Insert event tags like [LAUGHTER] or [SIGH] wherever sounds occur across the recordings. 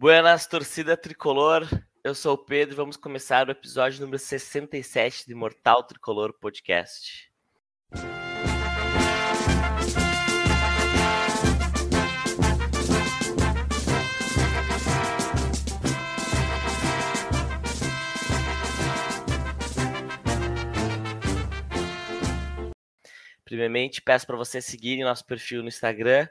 Buenas, torcida tricolor. Eu sou o Pedro e vamos começar o episódio número 67 de Mortal Tricolor Podcast. Primeiramente, peço para vocês seguirem nosso perfil no Instagram,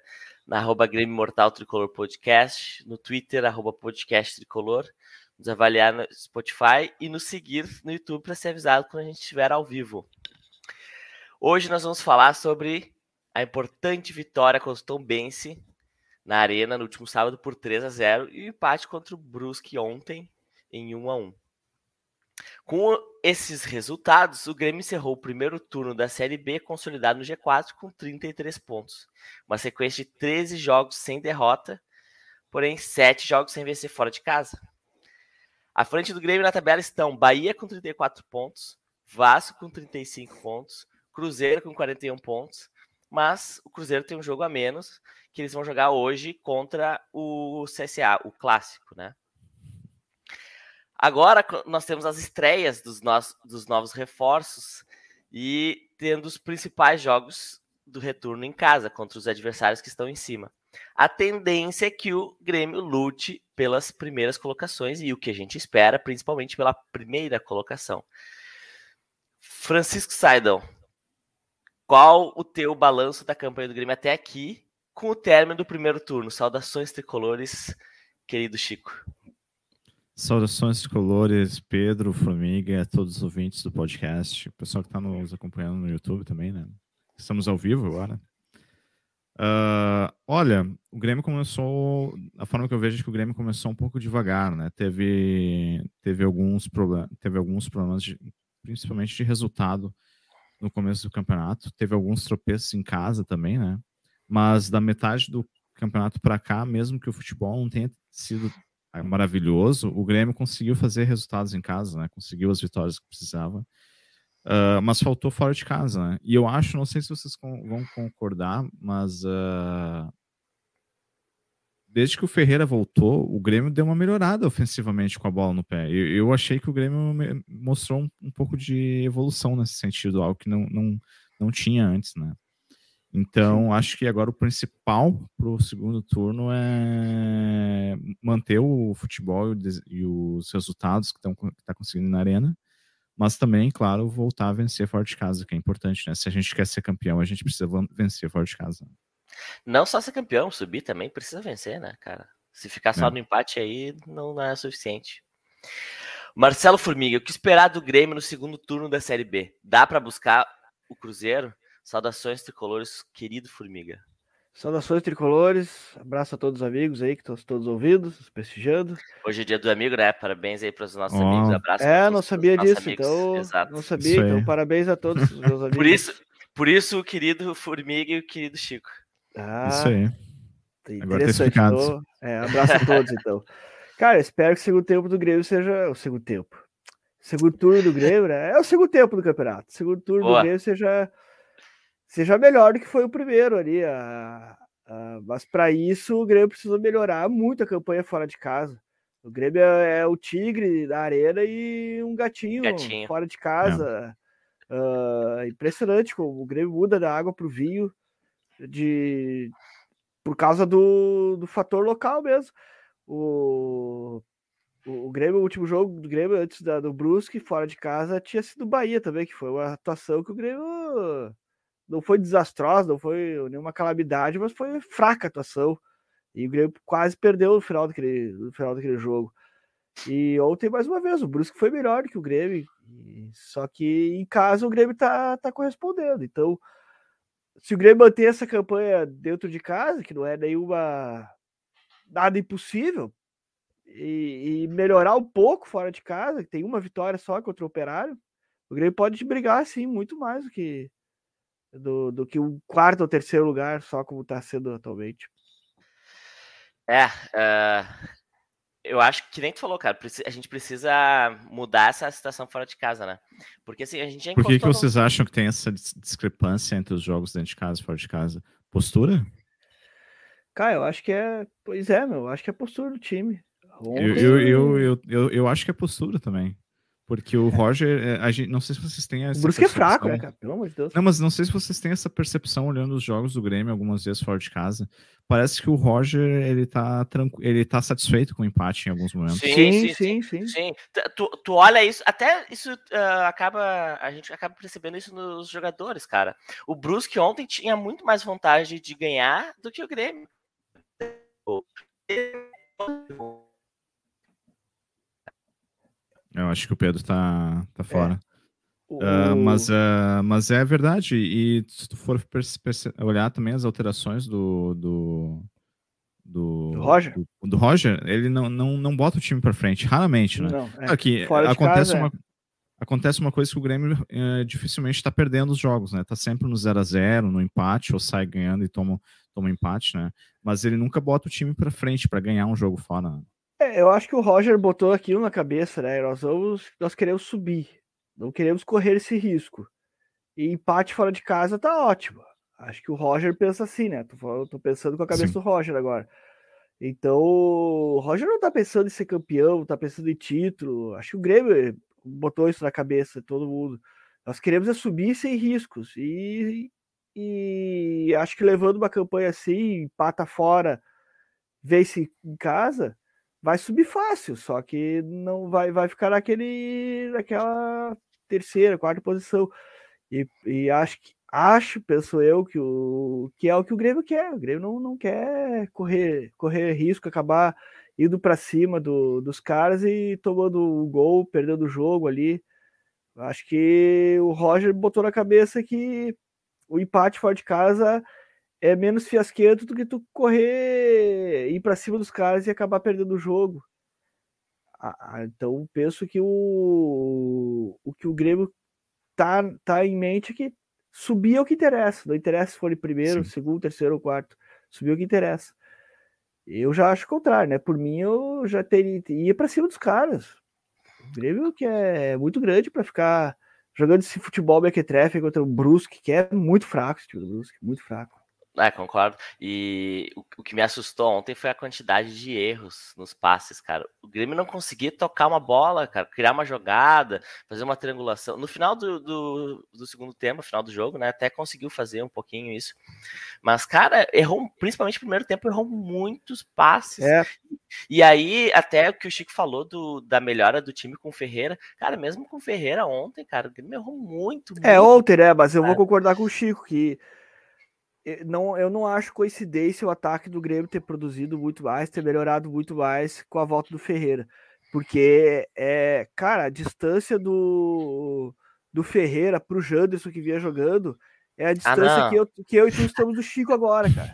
na arroba Grêmio Mortal Tricolor Podcast, no Twitter, arroba Podcast Tricolor, nos avaliar no Spotify e nos seguir no YouTube para ser avisado quando a gente estiver ao vivo. Hoje nós vamos falar sobre a importante vitória contra o Tom Bense na Arena no último sábado por 3 a 0 e o empate contra o Brusque ontem em 1 a 1. Com esses resultados, o Grêmio encerrou o primeiro turno da Série B consolidado no G4 com 33 pontos. Uma sequência de 13 jogos sem derrota, porém 7 jogos sem vencer fora de casa. À frente do Grêmio na tabela estão Bahia com 34 pontos, Vasco com 35 pontos, Cruzeiro com 41 pontos, mas o Cruzeiro tem um jogo a menos que eles vão jogar hoje contra o CSA, o clássico, né? Agora nós temos as estreias dos, nossos, dos novos reforços e tendo os principais jogos do retorno em casa contra os adversários que estão em cima. A tendência é que o Grêmio lute pelas primeiras colocações e o que a gente espera, principalmente pela primeira colocação. Francisco Saidão, qual o teu balanço da campanha do Grêmio até aqui, com o término do primeiro turno? Saudações tricolores, querido Chico. Saudações tricolores, Pedro, Formiga a todos os ouvintes do podcast, o pessoal que está nos acompanhando no YouTube também, né? Estamos ao vivo agora. Uh, olha, o Grêmio começou. A forma que eu vejo é que o Grêmio começou um pouco devagar, né? Teve, teve, alguns, teve alguns problemas, de, principalmente de resultado no começo do campeonato. Teve alguns tropeços em casa também, né? Mas da metade do campeonato para cá, mesmo que o futebol não tenha sido maravilhoso, o Grêmio conseguiu fazer resultados em casa, né? Conseguiu as vitórias que precisava. Uh, mas faltou fora de casa, né? E eu acho, não sei se vocês vão concordar, mas uh, desde que o Ferreira voltou, o Grêmio deu uma melhorada ofensivamente com a bola no pé. Eu, eu achei que o Grêmio mostrou um, um, pouco de evolução nesse sentido, algo que não, não, não tinha antes, né? Então, acho que agora o principal para o segundo turno é manter o futebol e os resultados que está conseguindo na arena, mas também, claro, voltar a vencer fora de casa, que é importante, né? Se a gente quer ser campeão, a gente precisa vencer fora de casa. Não só ser campeão, subir também precisa vencer, né, cara? Se ficar só é. no empate aí, não, não é suficiente. Marcelo Formiga, o que esperar do Grêmio no segundo turno da Série B? Dá para buscar o Cruzeiro? Saudações tricolores, querido Formiga. Saudações tricolores, abraço a todos os amigos aí que estão todos ouvidos, prestigiando. Hoje é dia do amigo, né? Parabéns aí para os nossos oh. amigos. Abraço. É, não sabia disso, então. Exato. Não sabia, então parabéns a todos os meus [LAUGHS] amigos. por isso, por isso o querido Formiga e o querido Chico. Ah, isso aí. Interessante. Tá então, é, abraço a todos, então. Cara, espero que o segundo tempo do Grêmio seja o segundo tempo. Segundo turno do Grêmio, né? É o segundo tempo do campeonato. Segundo turno Boa. do Grêmio seja seja melhor do que foi o primeiro ali. A, a, mas para isso o Grêmio precisa melhorar muito a campanha fora de casa. O Grêmio é, é o tigre da arena e um gatinho, gatinho. fora de casa. É. Uh, impressionante como o Grêmio muda da água para o vinho de por causa do, do fator local mesmo. O, o, o Grêmio, o último jogo do Grêmio antes da, do Brusque, fora de casa, tinha sido Bahia também, que foi uma atuação que o Grêmio não foi desastrosa, não foi nenhuma calamidade, mas foi fraca a atuação. E o Grêmio quase perdeu no final daquele, no final daquele jogo. E ontem, mais uma vez, o Brusque foi melhor do que o Grêmio. Só que em casa o Grêmio tá, tá correspondendo. Então, se o Grêmio manter essa campanha dentro de casa, que não é nenhuma nada impossível, e, e melhorar um pouco fora de casa, que tem uma vitória só contra o Operário, o Grêmio pode brigar, sim, muito mais do que, do, do que o quarto ou terceiro lugar, só como está sendo atualmente. É, uh, eu acho que nem tu falou, cara, a gente precisa mudar essa situação fora de casa, né? Porque assim, a gente já Por que, que vocês no... acham que tem essa discrepância entre os jogos dentro de casa e fora de casa? Postura? Cara, eu acho que é. Pois é, meu, eu acho que é postura do time. Eu, eu, eu, eu, eu, eu acho que é postura também. Porque o Roger, é, a gente, não sei se vocês têm essa. O Brusque é fraco, né, cara? Pelo amor de Deus. Não, mas não sei se vocês têm essa percepção olhando os jogos do Grêmio algumas vezes fora de casa. Parece que o Roger, ele tá, tranqu... ele tá satisfeito com o empate em alguns momentos. Sim, sim, sim. sim, sim. Tu, tu olha isso, até isso uh, acaba. A gente acaba percebendo isso nos jogadores, cara. O Brusque ontem tinha muito mais vontade de ganhar do que o Grêmio. Eu acho que o Pedro tá, tá é. fora. É. Uh, mas, uh, mas é verdade. E se tu for olhar também as alterações do. do, do, do Roger? Do, do, Roger, ele não, não, não bota o time para frente, raramente, né? Não, é. Aqui, acontece, casa, uma, é. acontece uma coisa que o Grêmio é, dificilmente está perdendo os jogos, né? Tá sempre no 0 a 0 no empate, ou sai ganhando e toma, toma empate, né? Mas ele nunca bota o time para frente para ganhar um jogo fora. É, eu acho que o Roger botou aquilo na cabeça, né? Nós vamos, nós queremos subir, não queremos correr esse risco. E empate fora de casa tá ótimo. Acho que o Roger pensa assim, né? Tô, tô pensando com a cabeça Sim. do Roger agora. Então, o Roger não tá pensando em ser campeão, tá pensando em título. Acho que o Grêmio botou isso na cabeça, todo mundo. Nós queremos é subir sem riscos. E, e acho que levando uma campanha assim, empata fora, vence em casa, vai subir fácil, só que não vai, vai ficar naquele, naquela terceira, quarta posição. E, e acho que acho, penso eu, que, o, que é o que o Grêmio quer. O Grêmio não, não quer correr, correr risco, acabar indo para cima do, dos caras e tomando o gol, perdendo o jogo ali. Acho que o Roger botou na cabeça que o empate fora de casa é menos fiasquento do que tu correr, ir para cima dos caras e acabar perdendo o jogo. Ah, então penso que o, o que o Grêmio tá, tá em mente é que subir é o que interessa. Não interessa se for em primeiro, Sim. segundo, terceiro ou quarto. Subir é o que interessa. Eu já acho o contrário, né? Por mim, eu já teria ia para cima dos caras. O Grêmio que é muito grande para ficar jogando esse futebol mequetrefe contra o Brusque, que é muito fraco, esse time do Brusque, muito fraco. É, concordo. E o, o, que me assustou ontem foi a quantidade de erros nos passes, cara. O Grêmio não conseguia tocar uma bola, cara, criar uma jogada, fazer uma triangulação. No final do, do, do segundo tempo, final do jogo, né, até conseguiu fazer um pouquinho isso. Mas, cara, errou, principalmente no primeiro tempo, errou muitos passes. É. E aí, até o que o Chico falou do, da melhora do time com o Ferreira, cara, mesmo com o Ferreira ontem, cara, o Grêmio errou muito. muito é, ontem, né, mas eu vou concordar com o Chico que não, eu não acho coincidência o ataque do Grêmio ter produzido muito mais, ter melhorado muito mais com a volta do Ferreira. Porque, é, cara, a distância do, do Ferreira pro Janderson que vinha jogando é a ah, distância ah, que, eu, que eu e tu estamos do Chico agora, cara.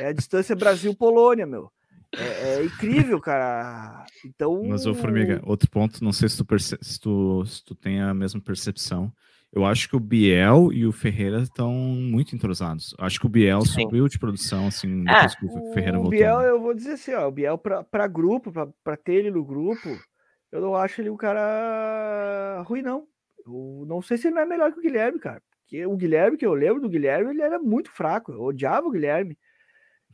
É a distância Brasil-Polônia, meu. É, é, incrível, cara. Então. Mas, ô, Formiga, outro ponto, não sei se tu, perce... se tu, se tu tem a mesma percepção. Eu acho que o Biel e o Ferreira estão muito entrosados. Acho que o Biel Sim. subiu de produção, assim, é, depois que o Ferreira voltou. O Biel, eu vou dizer assim, ó, o Biel para grupo, para ter ele no grupo, eu não acho ele um cara ruim, não. Eu não sei se ele não é melhor que o Guilherme, cara. Porque o Guilherme, que eu lembro do Guilherme, ele era muito fraco. Eu odiava o Guilherme.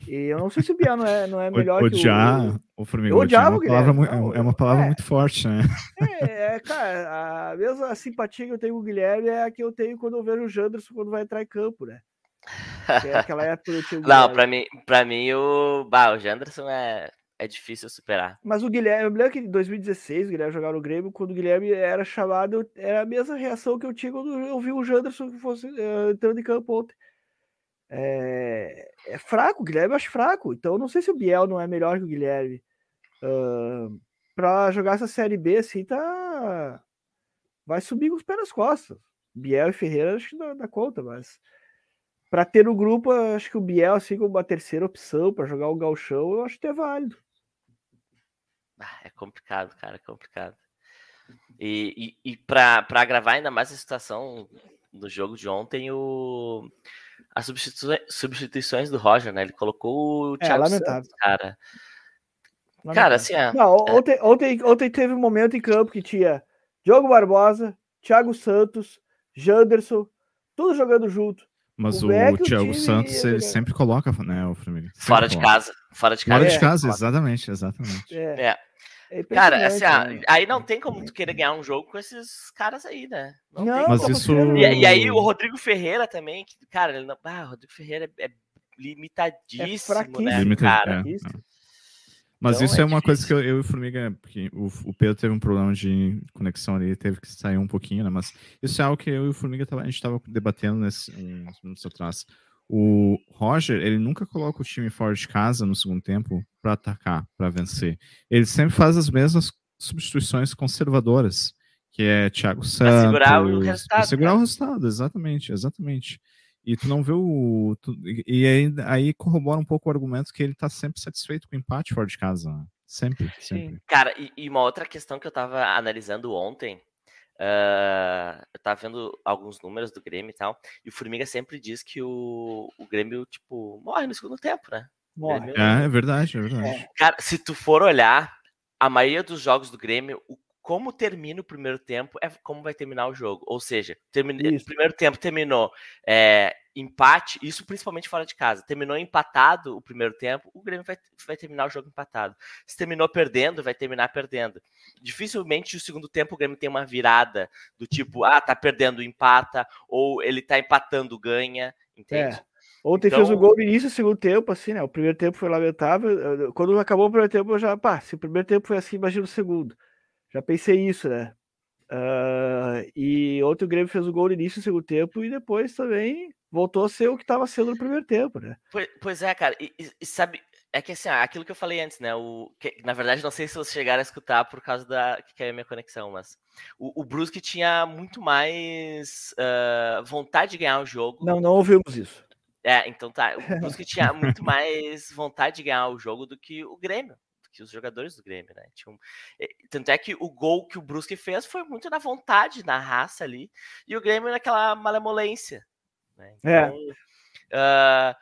E eu não sei se o Biel não é, não é melhor odiar, que o... o Formiga, odiar é uma palavra, não, é uma palavra é, muito forte, né? É, é, cara, a mesma simpatia que eu tenho com o Guilherme é a que eu tenho quando eu vejo o Janderson quando vai entrar em campo, né? É aquela época eu tinha o [LAUGHS] Não, pra mim, pra mim o, bah, o Janderson é, é difícil superar. Mas o Guilherme, eu me lembro que em 2016 o Guilherme jogava no Grêmio, quando o Guilherme era chamado, era a mesma reação que eu tinha quando eu vi o Janderson que fosse uh, entrando em campo ontem é, é fraco, o Guilherme eu acho fraco. Então não sei se o Biel não é melhor que o Guilherme. Uh, para jogar essa série B assim, tá. Vai subir com os pés nas costas. Biel e Ferreira acho que dá, dá conta, mas para ter no grupo, acho que o Biel, assim, como uma terceira opção para jogar o Galchão, eu acho que é válido. Ah, é complicado, cara, é complicado. E, e, e para agravar ainda mais a situação do jogo de ontem, o as substituições, substituições do Roger, né? Ele colocou o é, Thiago lamentável. Santos, cara. Lamentável. Cara, assim, é, Não, ontem, ontem, ontem teve um momento em campo que tinha Diogo Barbosa, Thiago Santos, Janderson, tudo jogando junto. Mas o, o Thiago Santos, ele sempre coloca, né, o Flamengo. Fora de casa. Fora de casa. Fora de casa, é. exatamente, exatamente. É. é. É Cara, assim, né? aí não tem como tu querer ganhar um jogo com esses caras aí, né? Não, não mas isso. E, e, aí o Rodrigo Ferreira também, que, cara, ele não... ah, o Rodrigo Ferreira é, é limitadíssimo, é né, Limitad... cara? É, mas então, isso é, é uma coisa que eu, eu e o Formiga, porque o, o, Pedro teve um problema de conexão ali, teve que sair um pouquinho, né? Mas isso é algo que eu e o Formiga tava, a gente estava debatendo nesse, uns minutos atrás. O Roger, ele nunca coloca o time fora de casa no segundo tempo para atacar, para vencer. Ele sempre faz as mesmas substituições conservadoras, que é Thiago Santos. Para segurar o resultado. Pra segurar né? o resultado, exatamente, exatamente. E tu não vê o. Tu, e aí, aí corrobora um pouco o argumento que ele tá sempre satisfeito com o empate fora de casa. Né? Sempre, sempre. Cara, e, e, uma outra questão que eu tava analisando ontem Uh, eu tava vendo alguns números do Grêmio e tal, e o Formiga sempre diz que o, o Grêmio, tipo, morre no segundo tempo, né? Morre. Grêmio... É, é verdade, é verdade. É. Cara, se tu for olhar, a maioria dos jogos do Grêmio, o, como termina o primeiro tempo é como vai terminar o jogo. Ou seja, termine... o primeiro tempo terminou é, empate, isso principalmente fora de casa. Terminou empatado o primeiro tempo, o Grêmio vai, vai terminar o jogo empatado. Se terminou perdendo, vai terminar perdendo. Dificilmente o segundo tempo o Grêmio tem uma virada do tipo, ah, tá perdendo, empata, ou ele tá empatando, ganha, entende? É. Ontem então... fez o gol no início do segundo tempo, assim, né? O primeiro tempo foi lamentável. Quando acabou o primeiro tempo, eu já, pá, se o primeiro tempo foi assim, imagina o segundo. Já pensei isso, né? Uh, e ontem o Grêmio fez o gol no início do segundo tempo e depois também voltou a ser o que estava sendo no primeiro tempo, né? Pois, pois é, cara. E, e, sabe, é que assim, aquilo que eu falei antes, né? O, que, na verdade, não sei se vocês chegaram a escutar por causa da que caiu a minha conexão, mas o, o Brusque tinha muito mais uh, vontade de ganhar o jogo. Não, não ouvimos isso. É, então tá. O Brusque [LAUGHS] tinha muito mais vontade de ganhar o jogo do que o Grêmio que os jogadores do Grêmio, né? Tinham, tanto é que o gol que o Brusque fez foi muito na vontade, na raça ali, e o Grêmio naquela malemolência. Né? É. Então, é. uh,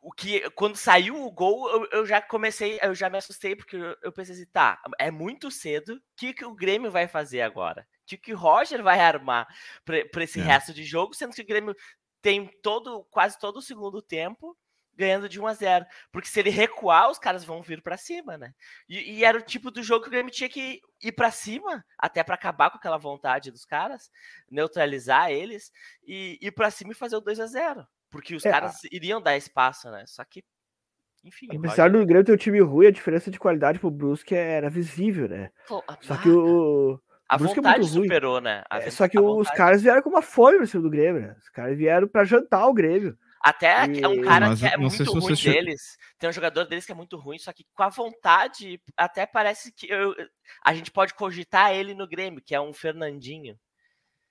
o que quando saiu o gol, eu, eu, já comecei, eu já me assustei, porque eu, eu pensei assim, tá, é muito cedo, o que, que o Grêmio vai fazer agora? O que, que o Roger vai armar para esse é. resto de jogo, sendo que o Grêmio tem todo, quase todo o segundo tempo ganhando de 1 a 0 Porque se ele recuar, os caras vão vir para cima, né? E, e, era o tipo do jogo que o Grêmio tinha que ir para cima, até para acabar com aquela vontade dos caras, neutralizar eles e ir para cima e fazer o 2 a 0 Porque os é, caras iriam dar espaço, né? Só que. Enfim. Apesar do Grêmio ter um time ruim, a diferença de qualidade pro Brusque era visível, né? Pô, só que o. A Brusque é vontade é superou, né? É, só que os caras vieram com uma fome no cima do Grêmio, né? Os caras vieram para jantar o Grêmio. Até e... é um cara Mas, que é muito ruim deles. Tem um jogador deles que é muito ruim, só que com a vontade, até parece que eu, a gente pode cogitar ele no Grêmio, que é um Fernandinho.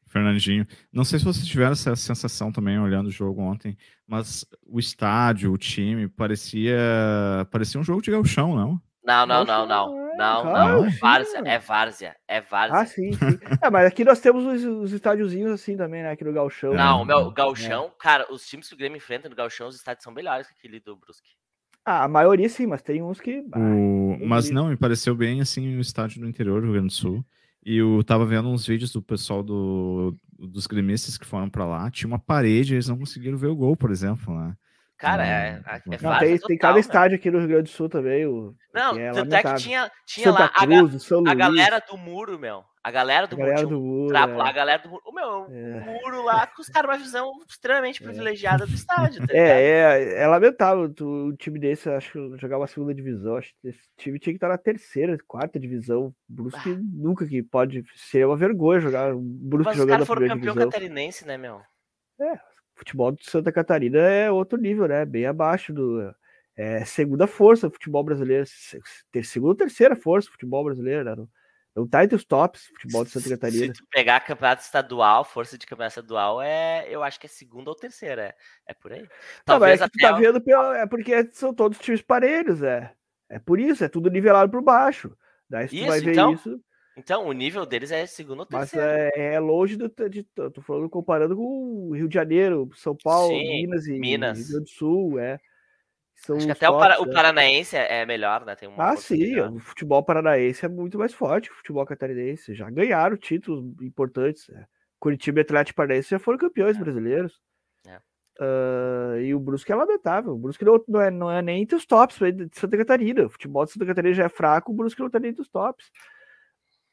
Fernandinho. Não sei se vocês tiveram essa sensação também olhando o jogo ontem, mas o estádio, o time, parecia parecia um jogo de galchão, não? Não, não, não, não. Não, não. Várzea, é Várzea. É Várzea. Ah, sim, sim. é, mas aqui nós temos os, os estádiozinhos assim também, né? Aqui no Galchão. Não, meu, Galchão, é. cara, os times que o Grêmio enfrenta no Galchão, os estádios são melhores que aquele do Brusque. Ah, a maioria sim, mas tem uns que. O... Mas não, me pareceu bem assim o estádio do interior do Rio Grande do Sul. E eu tava vendo uns vídeos do pessoal do, dos gremistas que foram para lá. Tinha uma parede, eles não conseguiram ver o gol, por exemplo, né? Cara, é, é, é não, tem, total, tem cada né? estádio aqui no Rio Grande do Sul também. O, não, é tanto é que tinha, tinha Santa lá Cruz, a, a, galera do muro, meu. A galera do a galera muro. Do muro trapo, é. lá, a galera do muro. O meu, é. o muro lá com os caras uma visão extremamente é. privilegiada do estádio. Tá [LAUGHS] é, é, é lamentável o, o time desse, acho que jogar uma segunda divisão. Acho que esse time tinha que estar na terceira, quarta divisão. Brusque ah. nunca que pode. Seria uma vergonha jogar. Brusque Mas jogando os caras foram campeão divisão. catarinense, né, meu? É, futebol de Santa Catarina é outro nível, né? Bem abaixo do. É, segunda força do futebol brasileiro. Segunda ou terceira força futebol brasileiro, né? Não, não tá entre os tops futebol de Santa Catarina. Se tu pegar campeonato estadual, força de campeonato estadual, é, eu acho que é segunda ou terceira. É, é por aí. Talvez não, mas é tu tá vendo pelo, é porque são todos times parelhos, é. É por isso, é tudo nivelado por baixo. Daí se isso, tu vai ver então, isso. Então, o nível deles é segundo ou terceiro. Mas é, é longe do. De, tô falando comparando com o Rio de Janeiro, São Paulo, Sim, Minas e Minas. Rio Grande do Sul, é. São Acho que até fortes, o, para, o, Paranaense é, é melhor, né? Tem uma ah, sim, melhor. o futebol paranaense é muito mais forte que o futebol catarinense. Já ganharam títulos importantes. É. Curitiba e Atlético Paranaense já foram campeões é. brasileiros. É. Uh, e o Brusque é lamentável. O Brusque não, não, é, não é nem entre os tops de Santa Catarina. O futebol de Santa Catarina já é fraco, o Brusque não tá nem entre os tops.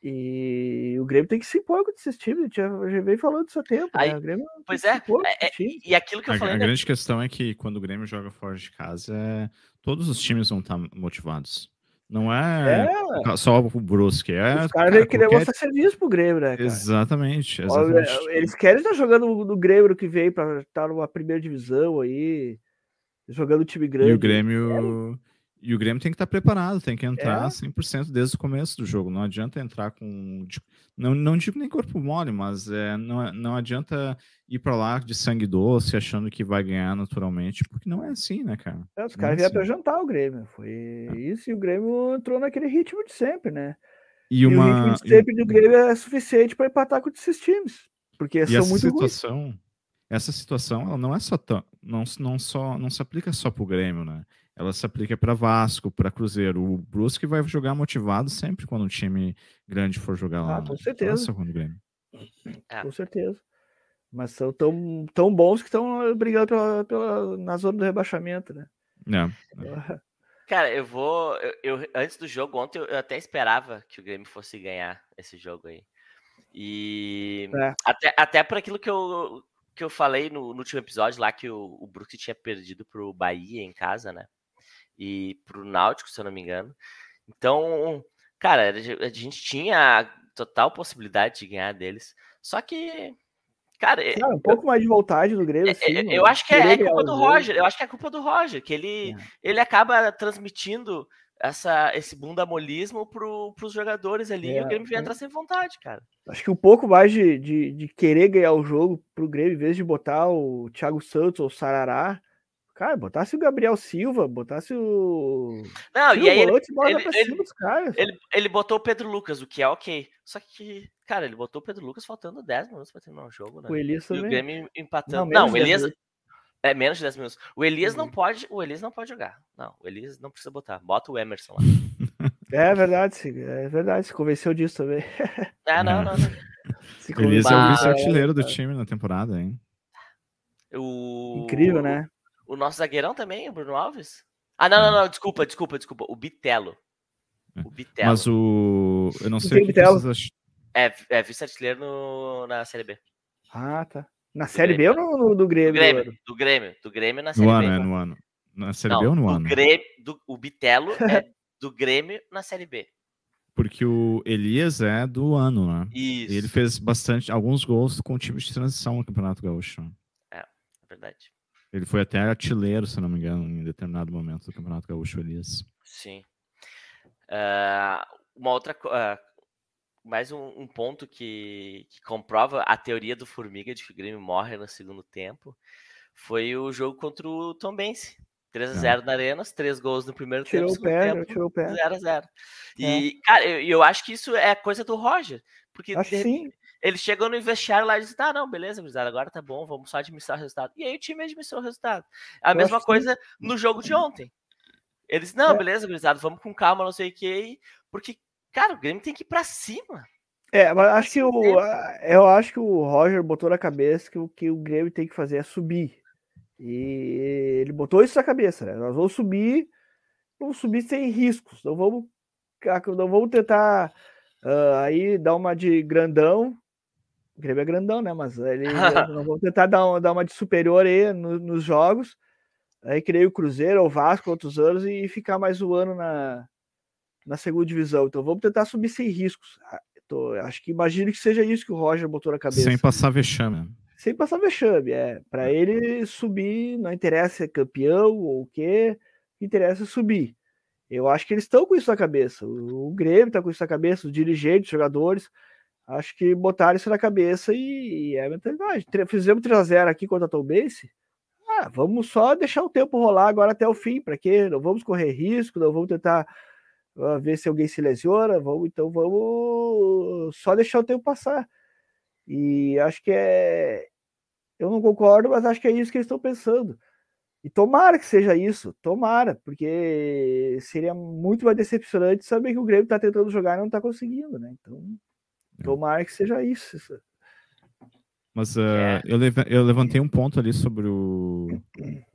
E o Grêmio tem que se impor com esses times, a gente já, já vem falando disso há tempo. Aí, né? pois é, é, é e aquilo que eu a, falei. A né? grande questão é que quando o Grêmio joga fora de casa, é... todos os times vão estar motivados. Não é, é. só o Brusque. É, Os caras cara, querer qualquer... mostrar serviço pro Grêmio, né? Cara? Exatamente, exatamente. Eles querem estar jogando no Grêmio que veio para estar numa primeira divisão aí, jogando time grande. E o Grêmio. E o Grêmio tem que estar preparado, tem que entrar é. 100% desde o começo do jogo. Não adianta entrar com. Não, não digo nem corpo mole, mas é, não, não adianta ir para lá de sangue doce achando que vai ganhar naturalmente, porque não é assim, né, cara? É, os caras é vieram assim. para jantar o Grêmio. Foi é. isso e o Grêmio entrou naquele ritmo de sempre, né? E, uma... e o ritmo de sempre do Grêmio é suficiente para empatar com esses times. Porque e são muito situação, ruins. Essa situação ela não é só tão, não, não só não se aplica só para o Grêmio, né? Ela se aplica para Vasco, para Cruzeiro. O Brusque vai jogar motivado sempre quando um time grande for jogar lá. Ah, com certeza. Grêmio. É. Com certeza. Mas são tão, tão bons que estão brigando pela, pela, na zona do rebaixamento, né? É. [LAUGHS] Cara, eu vou. Eu, eu, antes do jogo, ontem eu até esperava que o Grêmio fosse ganhar esse jogo aí. E é. até, até por aquilo que eu, que eu falei no, no último episódio lá, que o, o Brusque tinha perdido pro Bahia em casa, né? E pro Náutico, se eu não me engano. Então, cara, a gente tinha total possibilidade de ganhar deles. Só que, cara, cara um pouco mais de vontade do Grêmio. Assim, eu, eu acho que é, é culpa do Roger. Eu acho que é culpa do Roger, que ele, é. ele acaba transmitindo essa, esse bundamolismo pro, pros jogadores ali é, e o Grêmio vem é. entrar sem vontade, cara. Acho que um pouco mais de, de, de, querer ganhar o jogo pro Grêmio, em vez de botar o Thiago Santos ou o Sarará, Cara, botasse o Gabriel Silva, botasse o. Não, Tira e aí ele, ele, ele, ele, ele, botou o Pedro Lucas, o que é ok. Só que, cara, ele botou o Pedro Lucas faltando 10 minutos pra terminar o jogo, né? O Elias também. E o Grêmio empatando. Não, não o Elias. É menos de 10 minutos. O Elias uhum. não pode, o Elias não pode jogar. Não, o Elias não precisa botar. Bota o Emerson lá. [LAUGHS] É verdade, é verdade. Se convenceu disso também. [LAUGHS] É, não, não. não. [LAUGHS] Elias é o vice-artilheiro do time na temporada, hein? O... Incrível, né? O nosso zagueirão também, o Bruno Alves? Ah, não, não, não, desculpa, desculpa, desculpa. O Bitelo. É. O Bitelo. Mas o. Eu não sei o que vocês É, é vice-artilheiro na Série B. Ah, tá. Na do Série Grêmio. B ou no, no, do Grêmio? Do Grêmio, do Grêmio, do Grêmio na Série no B. Ano, é no ano, Na Série não, B ou no ano? Grêmio, do, o Bitelo é [LAUGHS] do Grêmio na Série B. Porque o Elias é do ano, né? Isso. E ele fez bastante, alguns gols com o time de transição no Campeonato Gaúcho. É, é verdade. Ele foi até artilheiro, se não me engano, em determinado momento do Campeonato Gaúcho Elias. Sim. Uh, uma outra. Uh, mais um, um ponto que, que, comprova a teoria do Formiga de que o Grêmio morre no segundo tempo foi o jogo contra o Tom Bense. 3x0 ah. na Arena, três gols no primeiro tirou tempo. O pé, tempo tirou o pé. 0x0. E, é. cara, eu, eu, acho que isso é coisa do Roger. Porque acho de, sim. Eles chegam no vestiário lá e dizem, tá, não, beleza, gurizada, agora tá bom, vamos só administrar o resultado. E aí o time administrou o resultado. A Eu mesma coisa que... no jogo de ontem. Eles, não, é. beleza, gurizada, vamos com calma, não sei o que, porque, cara, o Grêmio tem que ir pra cima. É, mas acho que o, eu acho que o Roger botou na cabeça que o que o Grêmio tem que fazer é subir. E ele botou isso na cabeça, né? Nós vamos subir, vamos subir sem riscos, não vamos, não vamos tentar uh, aí dar uma de grandão o Grêmio é grandão, né? Mas ele [LAUGHS] não vão tentar dar uma, dar uma de superior aí no, nos jogos. Aí criei o Cruzeiro, o Vasco, outros anos e ficar mais um ano na, na segunda divisão. Então vamos tentar subir sem riscos. Ah, tô, acho que imagino que seja isso que o Roger botou na cabeça. Sem passar vexame. Sem passar vexame, é. Para ele subir, não interessa se é campeão ou o quê, interessa subir. Eu acho que eles estão com isso na cabeça. O, o Grêmio está com isso na cabeça, os dirigentes, os jogadores. Acho que botaram isso na cabeça e, e é a mentalidade. Fizemos 3x0 aqui contra a Tom Base. Ah, vamos só deixar o tempo rolar agora até o fim, para quê? Não vamos correr risco, não vamos tentar uh, ver se alguém se lesiona, vamos, então vamos só deixar o tempo passar. E acho que é. Eu não concordo, mas acho que é isso que eles estão pensando. E tomara que seja isso, tomara, porque seria muito mais decepcionante saber que o Grêmio está tentando jogar e não está conseguindo, né? Então, Tomara que seja isso. Mas uh, é. eu, eu levantei um ponto ali sobre o,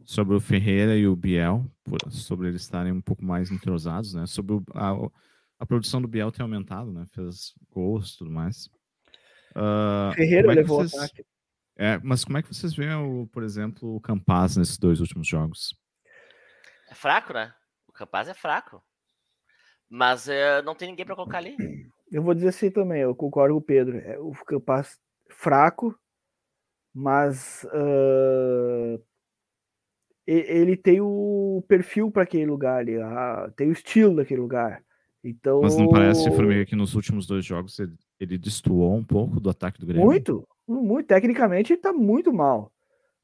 sobre o Ferreira e o Biel, sobre eles estarem um pouco mais entrosados, né? Sobre o, a, a produção do Biel ter aumentado, né? Fez gols e tudo mais. Uh, Ferreira é levou vocês... ataque. É, mas como é que vocês veem, o, por exemplo, o Campaz nesses dois últimos jogos? É fraco, né? O Campaz é fraco. Mas é, não tem ninguém para colocar ali. Eu vou dizer assim também, eu concordo com o Pedro. É, o Campaz fraco, mas uh, ele tem o perfil para aquele lugar ali, tem o estilo daquele lugar. Então, mas não parece, Formiga, que nos últimos dois jogos ele, ele destoou um pouco do ataque do Grêmio? Muito, muito. Tecnicamente ele tá muito mal.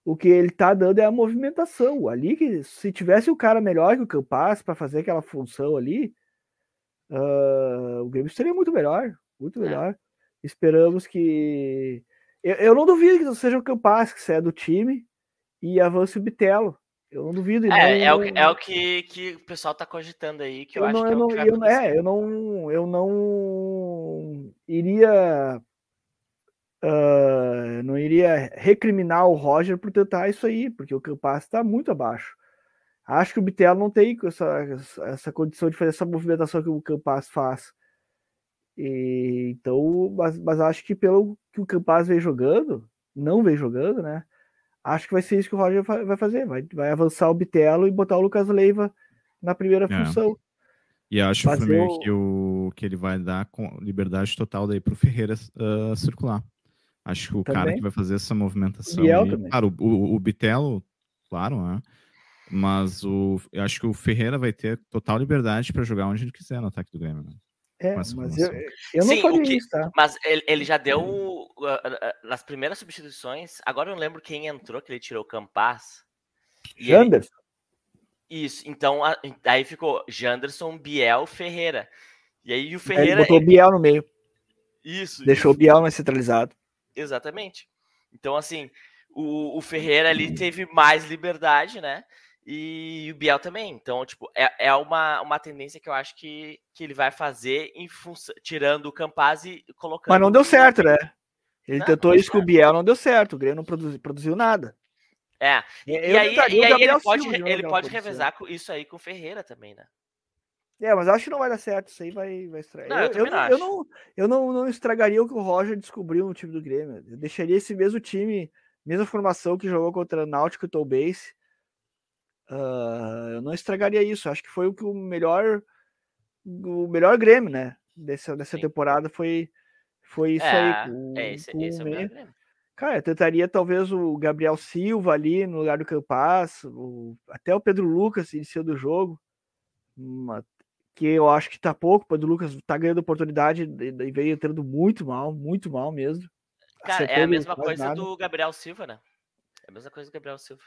O que ele tá dando é a movimentação. Ali que se tivesse o um cara melhor que o Campas para fazer aquela função ali, uh, o Grêmio seria muito melhor, muito é. melhor. É. Esperamos que eu, eu, não duvido que seja o Campas que saia do time e avance o Bitelo. Eu não duvido. É, não, é, o, é o que, que o pessoal tá cogitando aí, que eu, eu acho não, que eu é, não, eu, é, eu não, eu não iria uh, não iria recriminar o Roger por tentar isso aí, porque o Campas está muito abaixo. Acho que o Bitelo não tem essa, essa condição de fazer essa movimentação que o Campas faz. E, então, mas, mas acho que pelo que o Campas vem jogando, não vem jogando, né? Acho que vai ser isso que o Roger vai fazer. Vai, vai avançar o Bitelo e botar o Lucas Leiva na primeira é. função. E acho também o... que, o, que ele vai dar com liberdade total daí para o Ferreira uh, circular. Acho que o também. cara que vai fazer essa movimentação. Aí, claro, o, o, o Bitelo, claro, né? Mas o, eu acho que o Ferreira vai ter total liberdade para jogar onde ele quiser no ataque do Grêmio. Né? É, mas eu, eu não Sim, que, isso, tá? Mas ele, ele já deu uh, uh, nas primeiras substituições. Agora eu não lembro quem entrou, que ele tirou o Campas. Janderson. Ele... Isso, então a, aí ficou Janderson, Biel, Ferreira. E aí o Ferreira. Ele botou o Biel no meio. Isso. Deixou isso. o Biel mais centralizado. Exatamente. Então, assim, o, o Ferreira ali teve mais liberdade, né? E o Biel também. Então, tipo, é, é uma, uma tendência que eu acho que, que ele vai fazer em função, tirando o Campaz e colocando. Mas não deu certo, né? Ele não, tentou isso com o Biel, não deu certo. O Grêmio não produziu, produziu nada. É. E, e aí, e aí ele pode, ele pode revezar com isso aí com o Ferreira também, né? É, mas acho que não vai dar certo. Isso aí vai, vai estragar. Não, eu, eu, eu, eu, não, eu não, não estragaria o que o Roger descobriu no time do Grêmio. Eu deixaria esse mesmo time, mesma formação que jogou contra Náutico e Tolbase Uh, eu não estragaria isso. Acho que foi o que o melhor o melhor Grêmio, né? Dessa, dessa temporada foi foi isso é, aí. Com, é, esse, com esse é o Cara, eu tentaria talvez o Gabriel Silva ali no lugar do Campas, o, até o Pedro Lucas iniciou do jogo, uma, que eu acho que tá pouco. O Pedro Lucas tá ganhando oportunidade e veio entrando muito mal, muito mal mesmo. Cara, é a mesma coisa nada. do Gabriel Silva, né? É a mesma coisa do Gabriel Silva.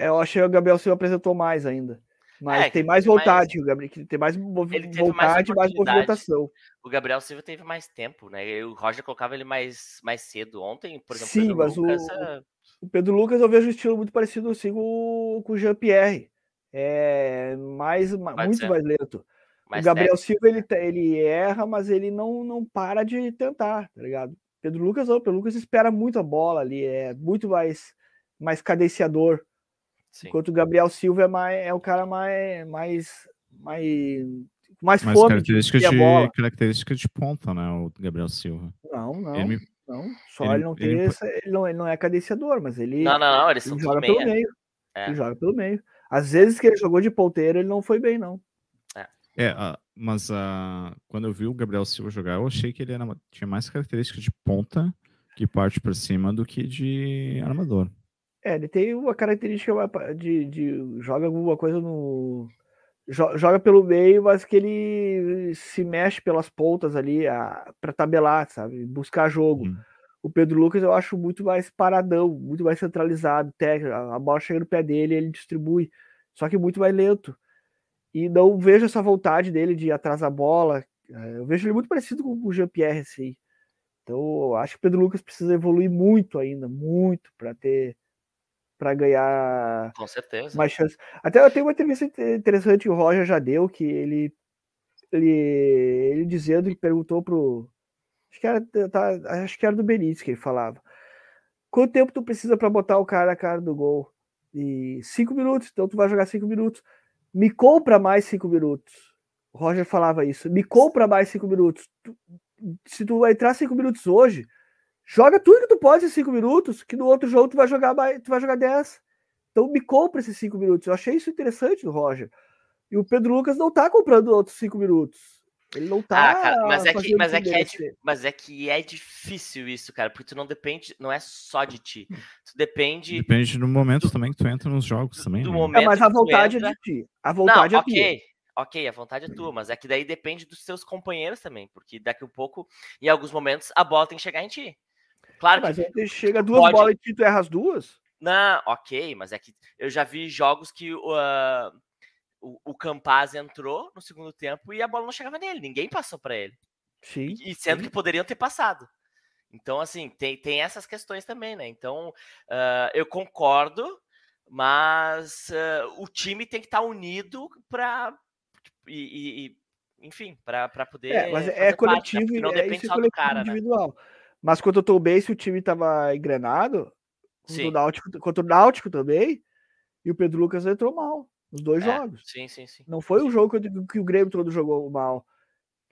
É, eu achei que o Gabriel Silva apresentou mais ainda. Mas é, tem mais vontade, mais... o Gabriel tem mais vontade e mais movimentação. O Gabriel Silva teve mais tempo, né? O Roger colocava ele mais, mais cedo. Ontem, por exemplo, Sim, mas Lucas, o, é... o Pedro Lucas eu vejo um estilo muito parecido assim com, com o Jean-Pierre. É mais, muito ser. mais lento. Mais o Gabriel técnico. Silva ele, ele erra, mas ele não, não para de tentar, tá ligado? Pedro Lucas, não, Pedro Lucas espera muito a bola ali, é muito mais, mais cadenciador. Sim. Enquanto o Gabriel Silva é, mais, é o cara mais, mais, mais, mais, mais fome característica de, de característica de ponta, né? O Gabriel Silva. Não, não. Ele, não, só ele, ele não tem ele, essa, ele não, ele não é cadenciador, mas ele, não, não, não, eles ele joga pelo meio. É. Ele joga pelo meio. Às vezes que ele jogou de ponteiro, ele não foi bem, não. É, é uh, mas uh, quando eu vi o Gabriel Silva jogar, eu achei que ele era, tinha mais característica de ponta que parte por cima do que de armador. É, ele tem uma característica de, de joga alguma coisa no. Joga pelo meio, mas que ele se mexe pelas pontas ali para tabelar, sabe? Buscar jogo. Hum. O Pedro Lucas eu acho muito mais paradão, muito mais centralizado, técnico. A bola chega no pé dele, ele distribui, só que muito mais lento. E não vejo essa vontade dele de ir atrás da bola. É, eu vejo ele muito parecido com o Jean-Pierre, assim. Então, eu acho que o Pedro Lucas precisa evoluir muito ainda, muito, para ter para ganhar com certeza mais chance. Até eu tenho uma entrevista interessante que o Roger já deu que ele ele, ele dizendo que perguntou pro acho que era tá, acho que era do Benítez que ele falava. Quanto tempo tu precisa para botar o cara a cara do gol? E cinco minutos, então tu vai jogar cinco minutos. Me compra mais cinco minutos. O Roger falava isso. Me compra mais cinco minutos. Tu, se tu entrar cinco minutos hoje, joga tudo que tu pode em cinco minutos, que no outro jogo tu vai jogar mais, tu vai jogar dez. Então me compra esses cinco minutos. Eu achei isso interessante do Roger. E o Pedro Lucas não tá comprando outros cinco minutos. Ele não tá. Ah, cara, mas, é que, mas, é que é, mas é que é difícil isso, cara, porque tu não depende, não é só de ti. Tu depende. Depende do momento do, também que tu entra nos jogos também. Do né? momento é, mas a vontade é de ti. A vontade não, é okay, tua. Ok, a vontade é tua, mas é que daí depende dos seus companheiros também, porque daqui a pouco, em alguns momentos, a bola tem que chegar em ti. Claro mas que. Mas chega duas pode... bolas e tu erra as duas? Não, ok, mas é que eu já vi jogos que uh, o, o Campaz entrou no segundo tempo e a bola não chegava nele, ninguém passou para ele. Sim. E sendo sim. que poderiam ter passado. Então, assim, tem, tem essas questões também, né? Então, uh, eu concordo, mas uh, o time tem que estar tá unido para. E, e, enfim, para poder. É, mas é coletivo parte, né? não é, depende só do cara. Né? Individual. Né? Mas quando eu tô bem, se o time tava engrenado, contra o, Náutico, contra o Náutico também, e o Pedro Lucas entrou mal. Os dois é, jogos. Sim, sim, sim. Não foi um jogo que, que o Grêmio todo jogou mal.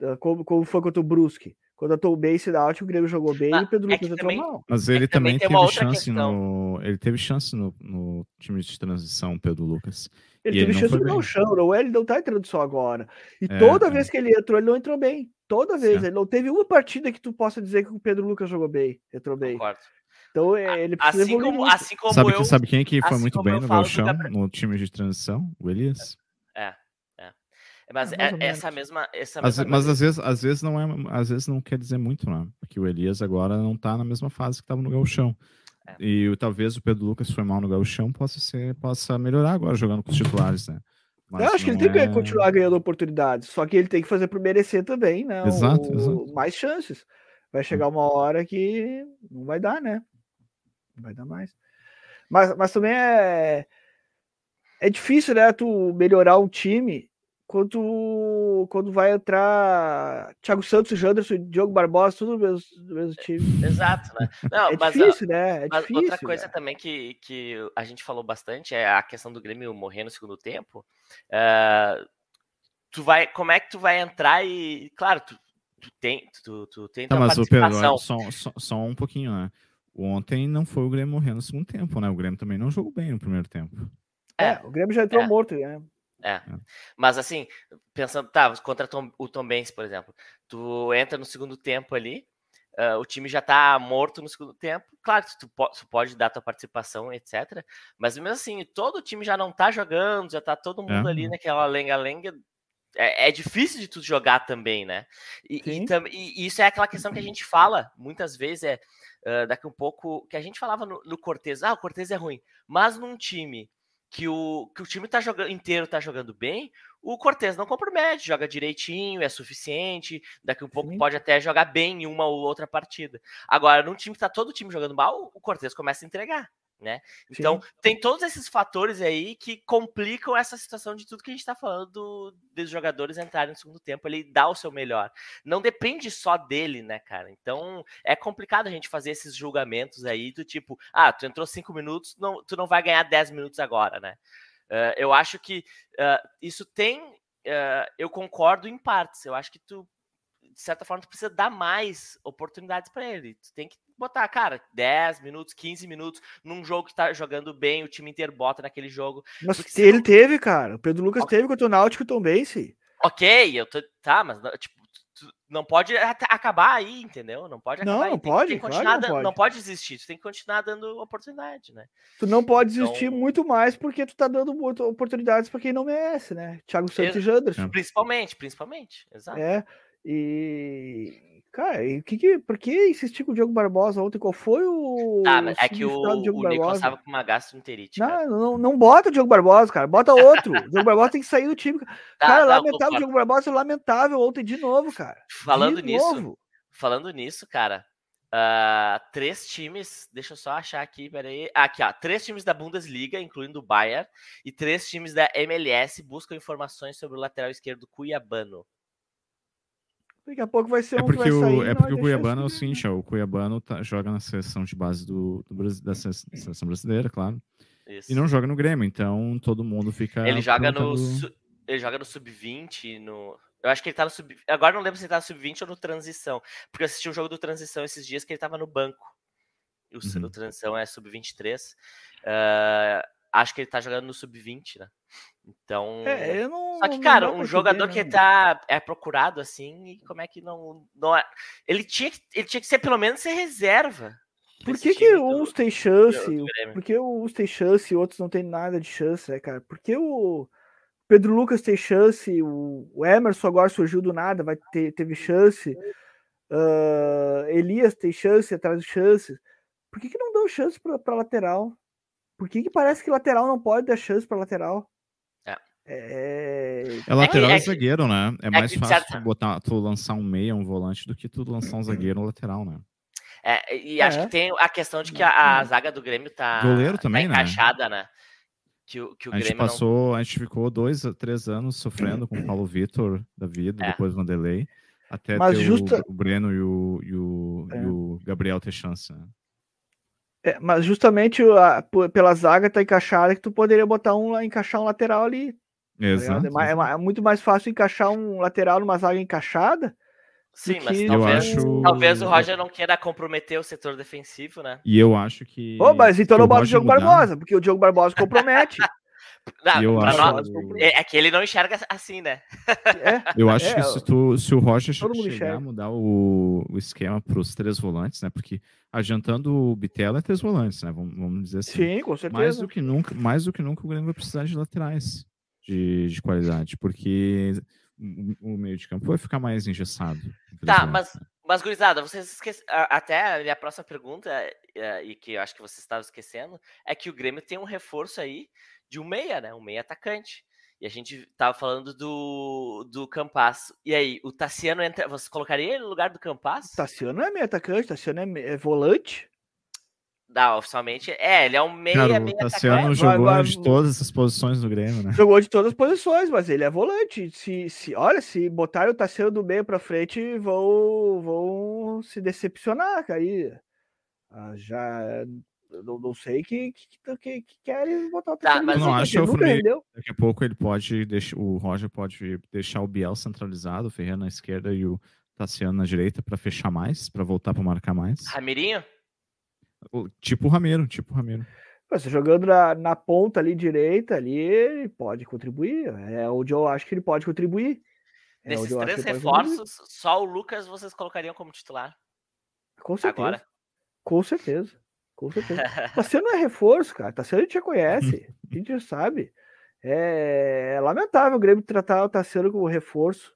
Ah, como, como foi contra o Brusque. Quando eu tô bem e Náutico, o Grêmio jogou bem ah, e o Pedro é Lucas entrou mal. Mas ele é também, também teve chance no. Ele teve chance no, no time de transição, Pedro Lucas. Ele e teve ele chance no bem. chão, não, ele não tá entrando só agora. E é, toda é. vez que ele entrou, ele não entrou bem. Toda vez. Ele não teve uma partida que tu possa dizer que o Pedro Lucas jogou bem, entrou bem. Concordo. Então ele precisa assim como, assim como sabe, eu, sabe quem que foi assim muito bem no Galchão, no time de transição? O Elias. É, é. Mas é, essa mesma, essa mesma mas às vezes, às vezes não é, às vezes não quer dizer muito, né? Porque o Elias agora não tá na mesma fase que estava no Galchão. É. E talvez o Pedro Lucas foi mal no Galchão possa ser, possa melhorar agora jogando com os titulares, né? Mas eu acho que ele tem que é continuar ganhando oportunidades, só que ele tem que fazer por merecer também, né? Exato, o, exato. Mais chances. Vai chegar uma hora que não vai dar, né? vai dar mais. Mas, mas também é, é difícil, né? Tu melhorar um time quando, quando vai entrar Thiago Santos, Janderson Diogo Barbosa, tudo no mesmo, no mesmo time. Exato, né? [LAUGHS] Não, é mas, difícil, né? É mas difícil, outra coisa né? também que, que a gente falou bastante é a questão do Grêmio morrer no segundo tempo. Uh, tu vai, como é que tu vai entrar e, claro, tu, tu tem, tu, tu tem tá, mas participação. O Pedro, só, só, só um pouquinho, né? Ontem não foi o Grêmio morrendo no segundo tempo, né? O Grêmio também não jogou bem no primeiro tempo. É, é o Grêmio já entrou é. morto, né? É. é. Mas assim, pensando, tá, contra Tom, o Tom Benz, por exemplo, tu entra no segundo tempo ali, uh, o time já tá morto no segundo tempo. Claro que tu, tu, pode dar tua participação, etc. Mas mesmo assim, todo o time já não tá jogando, já tá todo mundo é. ali naquela lenga-lenga. É, é, difícil de tu jogar também, né? E, e, e, isso é aquela questão que a gente fala muitas vezes, é uh, daqui um pouco, que a gente falava no, no Cortez, ah, o Cortez é ruim, mas num time que o, que o time tá jogando, inteiro tá jogando bem, o Cortez não compromete, joga direitinho, é suficiente, daqui um pouco Sim. pode até jogar bem em uma ou outra partida. Agora, num time que tá todo o time jogando mal, o Cortez começa a entregar né? Então, Sim. tem todos esses fatores aí que complicam essa situação de tudo que a gente está falando do, dos jogadores entrarem no segundo tempo, ele dá o seu melhor. Não depende só dele, né, cara? Então, é complicado a gente fazer esses julgamentos aí do tipo, ah, tu entrou cinco minutos, não, tu não vai ganhar dez minutos agora, né? Uh, eu acho que uh, isso tem. Uh, eu concordo em partes. Eu acho que tu de certa forma, tu precisa dar mais oportunidades para ele. Tu tem que botar, cara, 10 minutos, 15 minutos num jogo que tá jogando bem, o time inteiro bota naquele jogo. Mas ele teve, cara. O Pedro Lucas okay. teve contra o Náutico também, sim. Ok, eu tô. Tá, mas tipo, não pode acabar aí, entendeu? Não pode acabar não, aí. Não, tem, pode, tem claro não pode. não pode existir, tu tem que continuar dando oportunidade, né? Tu não pode existir então... muito mais porque tu tá dando oportunidades para quem não merece, né? Thiago Santos e Janderson. Principalmente, principalmente, exato. É, e, cara, e que, que, por que insistir com o Diogo Barbosa ontem? Qual foi o. Tá, mas é que o, o Nicolas estava com uma gastroenterite. Não, não, não bota o Diogo Barbosa, cara. Bota outro. o Diogo Barbosa tem que sair do time. Tá, cara, não, lamentável. O Diogo Barbosa lamentável ontem de novo, cara. Falando de nisso, novo. falando nisso, cara. Uh, três times, deixa eu só achar aqui, peraí. Aqui, ó. Três times da Bundesliga, incluindo o Bayern, e três times da MLS buscam informações sobre o lateral esquerdo Cuiabano. Daqui a pouco vai ser é um porque o, sair, É porque o Cuiabano é o seguinte, ó, o Cuiabano tá, joga na seleção de base do, do da seleção brasileira, claro. Isso. E não joga no Grêmio, então todo mundo fica. Ele joga no. Ele joga no sub-20, no. Eu acho que ele tá no sub. Agora não lembro se ele tá no sub-20 ou no transição. Porque eu assisti um jogo do transição esses dias que ele tava no banco. O, uhum. o transição é sub-23. Uh, acho que ele tá jogando no sub-20, né? Então. É, não, Só que, cara, um jogador que tá é procurado assim, e como é que não. não é... ele, tinha, ele tinha que ser pelo menos ser reserva. Por que, que uns têm chance? Por que uns têm chance e outros não têm nada de chance, né, cara? Porque o Pedro Lucas tem chance, o Emerson agora surgiu do nada, vai ter, teve chance. Uh, Elias tem chance atrás de chances. Por que, que não dão chance para lateral? Por que, que parece que lateral não pode dar chance para lateral? É. É... é lateral é, é zagueiro, né? É, é mais fácil certo. botar, tu lançar um meia, um volante, do que tu lançar um zagueiro lateral, né? É, e acho que é. tem a questão de que a, a zaga do Grêmio tá, Goleiro tá também, tá encaixada, né? né? Que, o, que o a gente passou, não... a gente ficou dois, três anos sofrendo com o Paulo Vitor da vida, é. depois o Vanderlei, até Mas ter justa... o, o, Breno e o, e o, e o Gabriel ter chance, né? É, mas justamente a, pela zaga tá encaixada que tu poderia botar um encaixar um lateral ali. Tá Exato. É, é, é, muito mais fácil encaixar um lateral numa zaga encaixada. Sim, mas talvez, acho... talvez o Roger não queira comprometer o setor defensivo, né? E eu acho que. Ô, mas então não bota o Diogo mudar... Barbosa, porque o Diogo Barbosa compromete. [LAUGHS] Não, eu acho... nós, é, é, que ele não enxerga assim, né? É, eu acho é, que se, tu, se o Roger chegar a mudar o, o esquema para os três volantes, né? Porque adiantando o Bitela é três volantes, né? Vamos, vamos dizer assim. Sim, com certeza. Mais do que nunca, mais do que nunca o Grêmio vai precisar de laterais de, de qualidade, porque o, o meio de campo vai ficar mais engessado. Tá, mas, mas gurizada, vocês esquecem. Até a minha próxima pergunta, é, e que eu acho que vocês estavam esquecendo, é que o Grêmio tem um reforço aí de um meia, né? Um meia atacante. E a gente tava falando do, do Campas. E aí, o Tassiano entra. Você colocaria ele no lugar do Campas? Tassiano é meia atacante, Tassiano é, é volante. Não, oficialmente. É, ele é um meia, Cara, meia o Tassiano atacante. jogou agora, de todas as posições do Grêmio, né? Jogou de todas as posições, mas ele é volante. Se, se, olha, se botar o Tassiano do meio pra frente, vão, vão se decepcionar, cara. Aí, ah, já não, não sei que, que, que, que querem botar o tá, mas não acho que daqui a pouco ele pode deixar o Roger pode deixar o Biel centralizado, o Ferreira na esquerda e o Tassiano na direita para fechar mais, para voltar para marcar mais. Ramirinho? Tipo o Ramiro, tipo o Ramiro. Você jogando na, na ponta ali direita, ali ele pode contribuir. É onde eu acho que ele pode contribuir. É Nesses três reforços, só o Lucas vocês colocariam como titular? Com certeza. Agora? Com certeza. Com certeza. Tassiano é reforço, cara. Tassiano a gente já conhece, a gente já sabe. É, é lamentável o Grêmio tratar o Tassiano como reforço.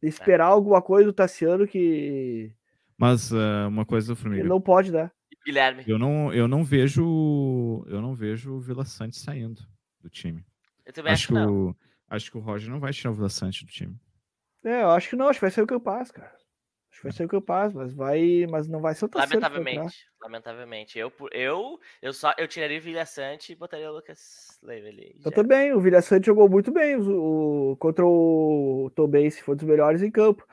Esperar é. alguma coisa do Tassiano que. Mas uh, uma coisa do Formiga. Ele não pode dar. Guilherme. Eu não, eu não vejo. Eu não vejo o Vila Sante saindo do time. Eu também acho, acho que, que o, acho que o Roger não vai tirar o Vila Sante do time. É, eu acho que não, acho que vai ser o que eu passo, cara. Acho que vai ser o que eu passo, mas vai, mas não vai ser o terceiro. Lamentavelmente, lamentavelmente. Eu, eu, eu só eu tiraria o Vilha Sante e botaria o Lucas Leiva ali. Eu também, o Vilha Sante jogou muito bem o, o contra o Tobase, foi um dos melhores em campo.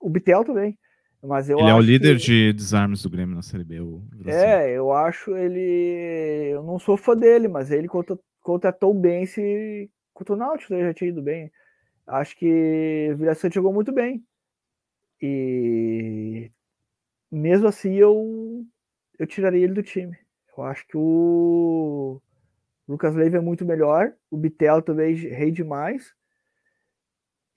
O Bitel também. Mas eu ele é o líder que... de desarmes do Grêmio na Série B. O é, eu acho ele. Eu não sou fã dele, mas ele contra, contra Tom Bense, contra o Náutico ele já tinha ido bem. Acho que o Vilha Sante jogou muito bem. E mesmo assim eu eu tiraria ele do time. Eu acho que o Lucas Leiva é muito melhor, o Bitel também rei demais.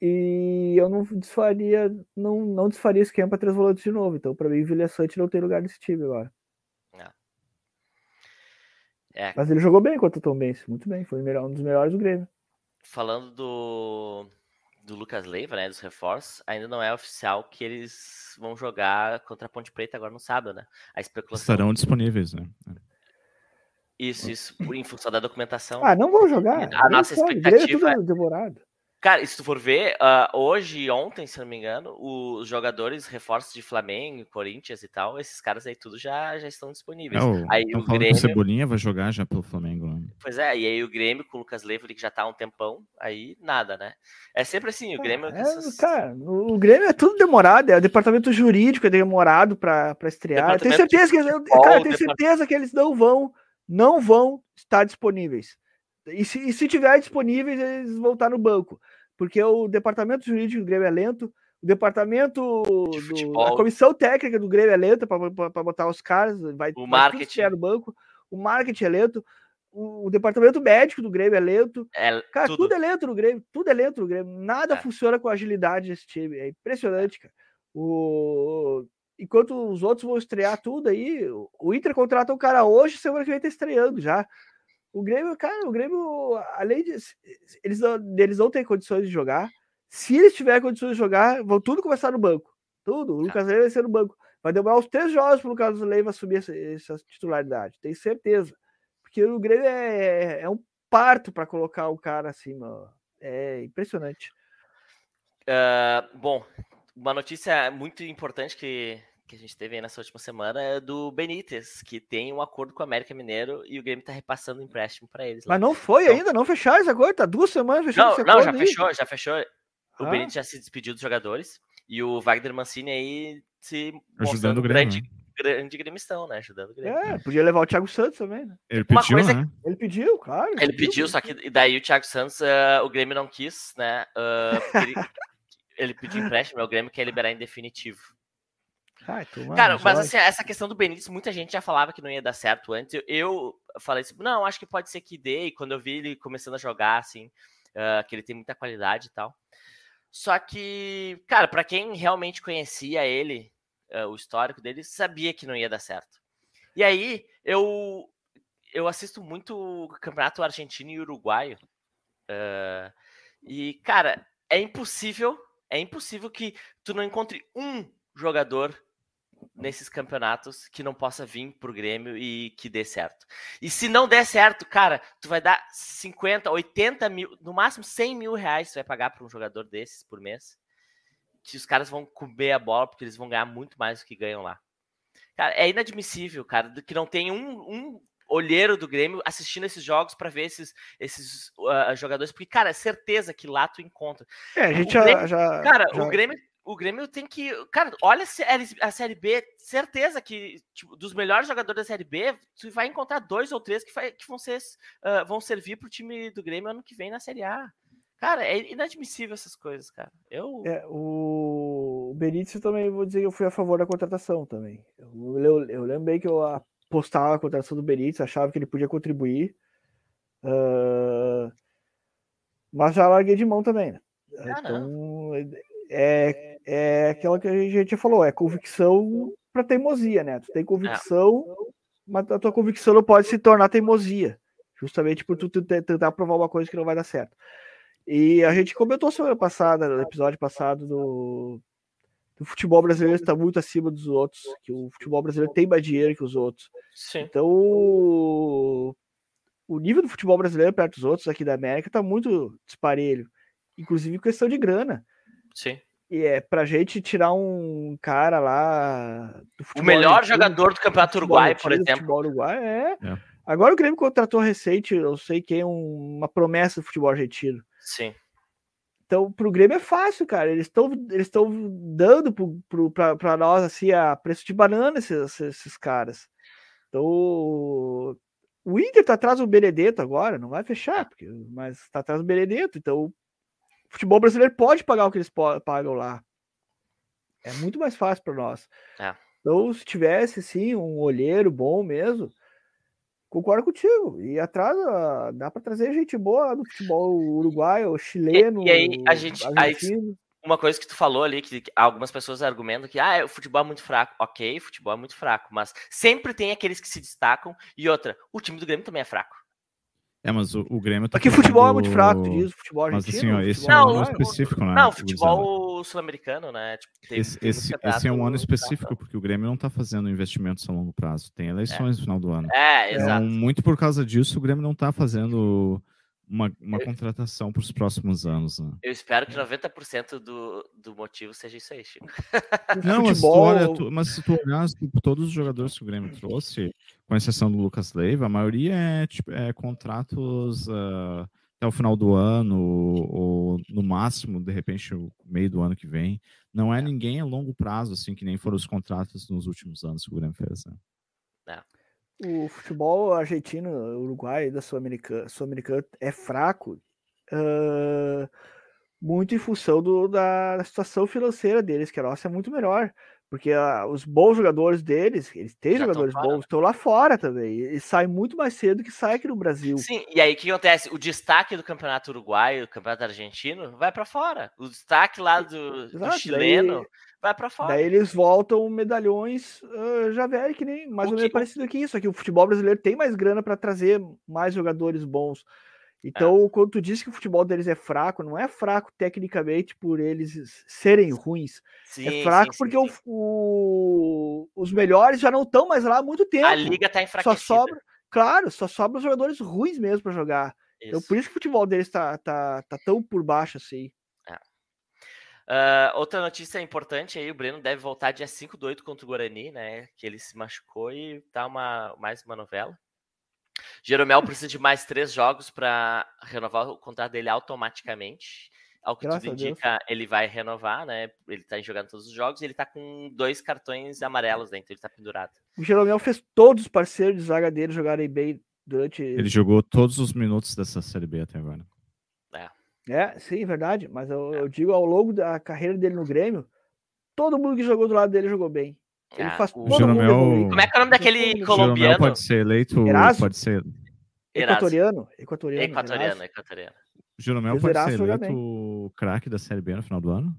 E eu não desfaria, não, não desfaria esquema para três volantes de novo. Então, para mim, o Vilha Sante não tem lugar nesse time agora. É. Mas ele jogou bem contra o Tom Benz, muito bem, foi um dos melhores do Grêmio. Falando do do Lucas Leiva, né, dos reforços, ainda não é oficial que eles vão jogar contra a Ponte Preta agora no sábado, né? A especulação... Estarão disponíveis, né? Isso, isso, em função da documentação. Ah, não vão jogar. A nossa expectativa... É demorado. Cara, se tu for ver, uh, hoje e ontem, se não me engano, os jogadores, reforços de Flamengo, Corinthians e tal, esses caras aí tudo já, já estão disponíveis. É, o, aí o Grêmio... que o Cebolinha vai jogar já pelo Flamengo. Né? Pois é, e aí o Grêmio com o Lucas Leiva, que já tá há um tempão, aí nada, né? É sempre assim, o Grêmio... É, essas... Cara, o Grêmio é tudo demorado, é o departamento jurídico é demorado para estrear. Tenho certeza, que, futebol, cara, tenho certeza que eles não vão, não vão estar disponíveis. E se, e se tiver disponíveis, eles vão estar no banco porque o departamento jurídico do Grêmio é lento, o departamento do, a comissão técnica do Grêmio é lenta para botar os caras, vai, o marketing no banco, o marketing é lento, o, o, departamento médico do Grêmio é lento. É, cara, tudo. tudo. é lento no Grêmio, tudo é lento no Grêmio, nada é. funciona com agilidade desse time, é impressionante, cara. O enquanto os outros vão estrear tudo aí, o Inter contrata um cara hoje, semana que vem tá estreando já. O Grêmio, cara, o Grêmio, além de. Eles não, eles não têm condições de jogar. Se eles tiverem condições de jogar, vão tudo começar no banco. Tudo. O tá. Lucas Leiva vai ser no banco. Vai demorar uns três jogos para o Lucas Leiva assumir essa, essa, titularidade. Tenho certeza. Porque o Grêmio é, é, é um parto para colocar o cara acima. É impressionante. Uh, bom, uma notícia muito importante que que a gente teve aí nessa última semana é do Benítez, que tem um acordo com o América Mineiro e o Grêmio tá repassando o empréstimo para eles. Lá. Mas não foi então... ainda, não fecharam esse acordo, tá duas semanas fechando Não, não já fechou, já fechou. O ah. Benítez já se despediu dos jogadores e o Wagner Mancini aí se ajudando o Grêmio, grande, né? grande gremistão, né? Ajudando o Grêmio. É, podia levar o Thiago Santos também, né? Ele pediu, Uma coisa né? Ele pediu, claro. Ele, ele pediu, pediu, só que daí o Thiago Santos, uh, o Grêmio não quis, né? Uh, ele, [LAUGHS] ele pediu empréstimo, é o Grêmio quer liberar em definitivo. Ai, Cara, mas assim, essa questão do Benítez, muita gente já falava que não ia dar certo antes. Eu falei assim, não, acho que pode ser que dê. E quando eu vi ele começando a jogar, assim, uh, que ele tem muita qualidade e tal. Só que, cara, para quem realmente conhecia ele, uh, o histórico dele, sabia que não ia dar certo. E aí, eu eu assisto muito o campeonato argentino e uruguaio. Uh, e, cara, é impossível, é impossível que tu não encontre um jogador nesses campeonatos que não possa vir pro Grêmio e que dê certo. E se não der certo, cara, tu vai dar 50, 80 mil, no máximo 100 mil reais tu vai pagar para um jogador desses por mês. Que os caras vão comer a bola porque eles vão ganhar muito mais do que ganham lá. Cara, é inadmissível, cara, que não tem um, um olheiro do Grêmio assistindo esses jogos para ver esses, esses uh, jogadores, porque, cara, é certeza que lá tu encontra. É, a gente Grêmio, já, Cara, já... o Grêmio o Grêmio tem que. Cara, olha a Série B, certeza que tipo, dos melhores jogadores da Série B, tu vai encontrar dois ou três que, vai, que vão, ser, uh, vão servir pro time do Grêmio ano que vem na Série A. Cara, é inadmissível essas coisas, cara. Eu... É, o Benítez também, vou dizer que eu fui a favor da contratação também. Eu, eu, eu lembrei que eu apostava a contratação do Benítez, achava que ele podia contribuir. Uh, mas já larguei de mão também, né? Ah, então, não. é, é aquela que a gente já falou, é convicção para teimosia, né? Tu tem convicção, mas a tua convicção não pode se tornar teimosia, justamente por tu tentar provar uma coisa que não vai dar certo. E a gente comentou semana passada, no episódio passado do, do futebol brasileiro está muito acima dos outros, que o futebol brasileiro tem mais dinheiro que os outros. Sim. Então o, o nível do futebol brasileiro perto dos outros aqui da América está muito disparelho, inclusive questão de grana. Sim. E é pra gente tirar um cara lá. o melhor jogador do Campeonato Uruguai, por exemplo. Futebol Uruguai, é. é. Agora o Grêmio contratou recente, eu sei que é um, uma promessa do futebol argentino. Sim. Então, pro Grêmio é fácil, cara. Eles estão eles dando para nós assim, a preço de banana esses, esses caras. Então, o Inter tá atrás do Benedetto agora, não vai fechar, porque, mas tá atrás do Benedetto. Então, futebol brasileiro pode pagar o que eles pagam lá. É muito mais fácil para nós. É. Então, se tivesse, sim, um olheiro bom mesmo, concordo contigo. E atrás, dá para trazer gente boa do futebol uruguaio, chileno. E, e aí, a gente. Aí, uma coisa que tu falou ali, que algumas pessoas argumentam que ah, o futebol é muito fraco. Ok, o futebol é muito fraco, mas sempre tem aqueles que se destacam. E outra, o time do Grêmio também é fraco. É, mas o, o Grêmio tá. Aqui o futebol é muito fraco, tu diz, futebol argentino. Mas assim, ó, esse é um ano específico, né? Não, futebol sul-americano, né? Tipo, tem, esse, tem esse, esse, é um ano específico, porque o Grêmio não tá fazendo investimentos a longo prazo. Tem eleições é. no final do ano. É, exato. Então, muito por causa disso, o Grêmio não tá fazendo uma, uma eu, contratação para os próximos anos. Né? Eu espero que 90% do, do motivo seja isso aí, Chico. [LAUGHS] Não, mas, Futebol... olha, tu, mas se tu olhar tipo, todos os jogadores que o Grêmio trouxe, com exceção do Lucas Leiva, a maioria é, tipo, é contratos uh, até o final do ano, ou, ou, no máximo, de repente, o meio do ano que vem. Não é, é ninguém a longo prazo, assim, que nem foram os contratos nos últimos anos que o Grêmio fez. Né? É o futebol argentino, uruguai da Sul-Americana Sul é fraco uh, muito em função do, da situação financeira deles, que a nossa é muito melhor. Porque uh, os bons jogadores deles, eles têm Já jogadores bons, estão lá fora também. E, e saem muito mais cedo que sai aqui no Brasil. Sim, e aí o que acontece? O destaque do campeonato uruguaio, do campeonato argentino, vai para fora. O destaque lá do, do chileno. Daí vai para fora. Daí eles voltam medalhões uh, já velho, que nem mais o ou menos que... parecido que isso. Aqui o futebol brasileiro tem mais grana para trazer mais jogadores bons. Então, é. quando tu diz que o futebol deles é fraco, não é fraco tecnicamente por eles serem ruins. É sim, é fraco sim, porque sim, o, o, os melhores já não estão mais lá há muito tempo. A liga tá enfraquecida. Só sobra, claro, só sobra os jogadores ruins mesmo para jogar. Isso. Então, por isso que o futebol deles tá, tá, tá tão por baixo assim. Uh, outra notícia importante aí, o Breno deve voltar dia 5 do 8 contra o Guarani, né? Que ele se machucou e tá uma, mais uma novela. Jeromel precisa de mais três jogos para renovar o contrato dele automaticamente. Ao que Graças tudo indica, ele vai renovar, né? Ele tá jogando todos os jogos e ele tá com dois cartões amarelos, né? Então ele tá pendurado. O Jeromel fez todos os parceiros de zaga dele jogarem bem durante. Ele jogou todos os minutos dessa Série B até agora. É, sim, verdade. Mas eu, eu, digo, ao longo da carreira dele no Grêmio, todo mundo que jogou do lado dele jogou bem. Ele ah, faz todo Jeromel... mundo Como é que é o nome daquele colombiano? Jeromel pode ser eleito, Eraso? pode ser... Equatoriano, equatoriano. Equatoriano, equatoriano. Jeromel pode ser eleito o craque da Série B no final do ano?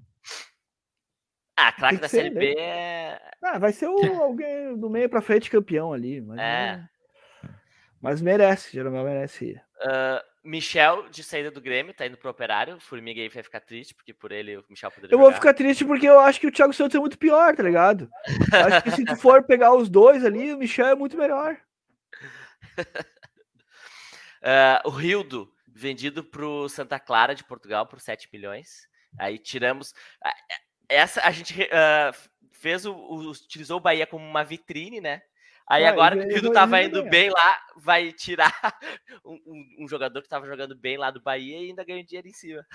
Ah, craque da Série B é... Ah, vai ser o, [LAUGHS] alguém do meio pra frente campeão ali. Mas, é. mas merece, Jeromel merece. Uh, Michel, de saída do Grêmio, tá indo pro operário. Formiga aí vai ficar triste, porque por ele o Michel poderia. Eu jogar. vou ficar triste porque eu acho que o Thiago Santos é muito pior, tá ligado? acho que se tu for pegar os dois ali, o Michel é muito melhor. uh, [LAUGHS] o Rildo, vendido pro Santa Clara de Portugal por 7 milhões. Aí tiramos. Essa a gente uh, fez o, o, utilizou o Bahia como uma vitrine, né? Aí ah, agora que o Rildo tava indo bem lá, vai tirar [LAUGHS] um, um, um, jogador que tava jogando bem lá do Bahia e ainda ganha dinheiro em cima.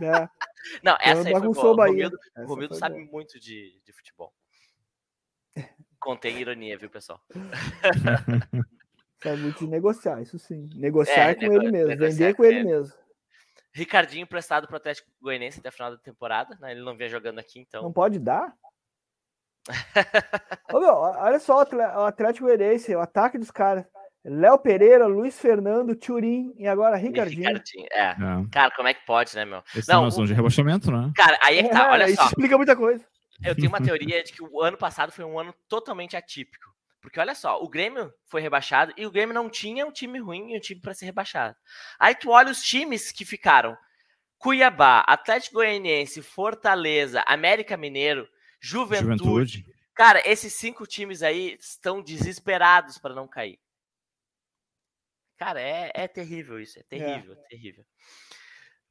É. [LAUGHS] Não, essa aí foi boa. O Romildo, o Romildo sabe boa. muito de, de futebol. [LAUGHS] Contém ironia, viu, pessoal? sabe muito de negociar, isso sim. Negociar é, com nego ele mesmo, vender com ele, ele mesmo. Ricardinho emprestado pro Atlético Goianiense até a final da temporada, né? Ele não vinha jogando aqui, então. Não pode dar? Ô, meu, olha só o Atlético Goianiense, o ataque dos caras. Léo Pereira, Luiz Fernando, Turim e agora Ricardinho. Ricardinho. É. é. Cara, como é que pode, né, meu? Esse não, é uma zona de rebaixamento, né? Cara, aí é que tá, olha é, só. Isso explica muita coisa. Eu tenho uma teoria de que o ano passado foi um ano totalmente atípico. Porque olha só, o Grêmio foi rebaixado e o Grêmio não tinha um time ruim e um time para ser rebaixado. Aí tu olha os times que ficaram: Cuiabá, Atlético Goianiense, Fortaleza, América Mineiro, Juventude. Juventude. Cara, esses cinco times aí estão desesperados para não cair. Cara, é, é terrível isso, é, é. terrível, é. terrível.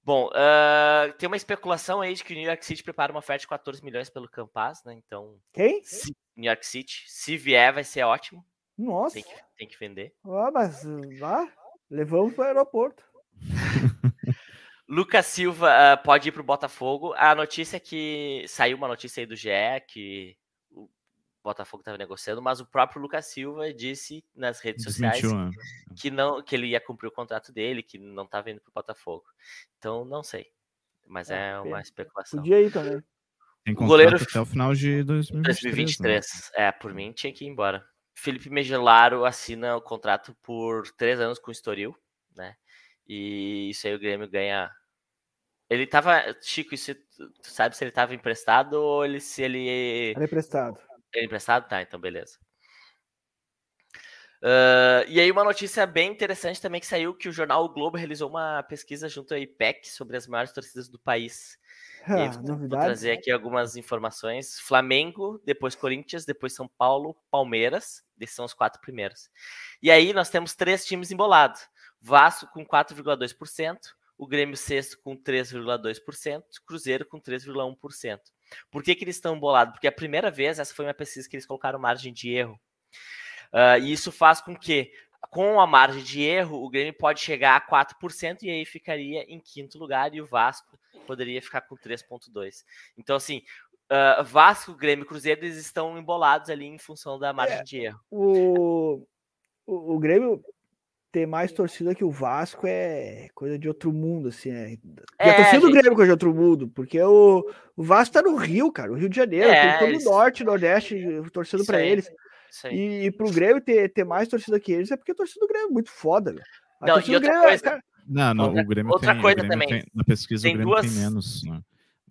Bom, uh, tem uma especulação aí de que o New York City prepara uma oferta de 14 milhões pelo Campas, né? Então. Quem? New York City. Se vier, vai ser ótimo. Nossa. Tem que, tem que vender. Ah, mas lá, levamos para o aeroporto. [LAUGHS] Lucas Silva uh, pode ir para o Botafogo. A notícia é que saiu uma notícia aí do GE que o Botafogo estava negociando, mas o próprio Lucas Silva disse nas redes sociais né? que não que ele ia cumprir o contrato dele, que não estava indo para o Botafogo. Então não sei, mas é, é uma especulação. Podia ir também. Tem o goleiro até o final de 2023. 2023. Né? É, por mim tinha que ir embora. Felipe Megelaro assina o contrato por três anos com o Estoril, né? E isso aí o Grêmio ganha. Ele tava. Chico, isso, tu sabe se ele tava emprestado ou ele, se ele. Era emprestado. Ele emprestado? Tá, então beleza. Uh, e aí uma notícia bem interessante também que saiu que o jornal o Globo realizou uma pesquisa junto ao IPEC sobre as maiores torcidas do país. [LAUGHS] Ah, vou, vou trazer aqui algumas informações. Flamengo, depois Corinthians, depois São Paulo, Palmeiras. Esses são os quatro primeiros. E aí nós temos três times embolados. Vasco com 4,2%, o Grêmio sexto com 3,2%, Cruzeiro com 3,1%. Por que, que eles estão bolados? Porque a primeira vez, essa foi uma pesquisa que eles colocaram margem de erro. Uh, e isso faz com que, com a margem de erro, o Grêmio pode chegar a 4% e aí ficaria em quinto lugar e o Vasco poderia ficar com 3,2%. Então, assim, uh, Vasco, Grêmio e Cruzeiro, eles estão embolados ali em função da margem é, de erro. O, o, o Grêmio ter mais torcida que o Vasco é coisa de outro mundo, assim. É... E é, a torcida do Grêmio é coisa de outro mundo, porque o, o Vasco tá no Rio, cara, o Rio de Janeiro, é, tem todo o norte, nordeste torcendo para eles. E, e pro Grêmio ter, ter mais torcida que eles é porque a torcida do Grêmio é muito foda, velho. Não, e outra Grêmio, é, coisa... Cara... Não, não, outra, o Grêmio outra tem, coisa Grêmio também. Tem, na pesquisa tem o Grêmio duas... tem menos, né?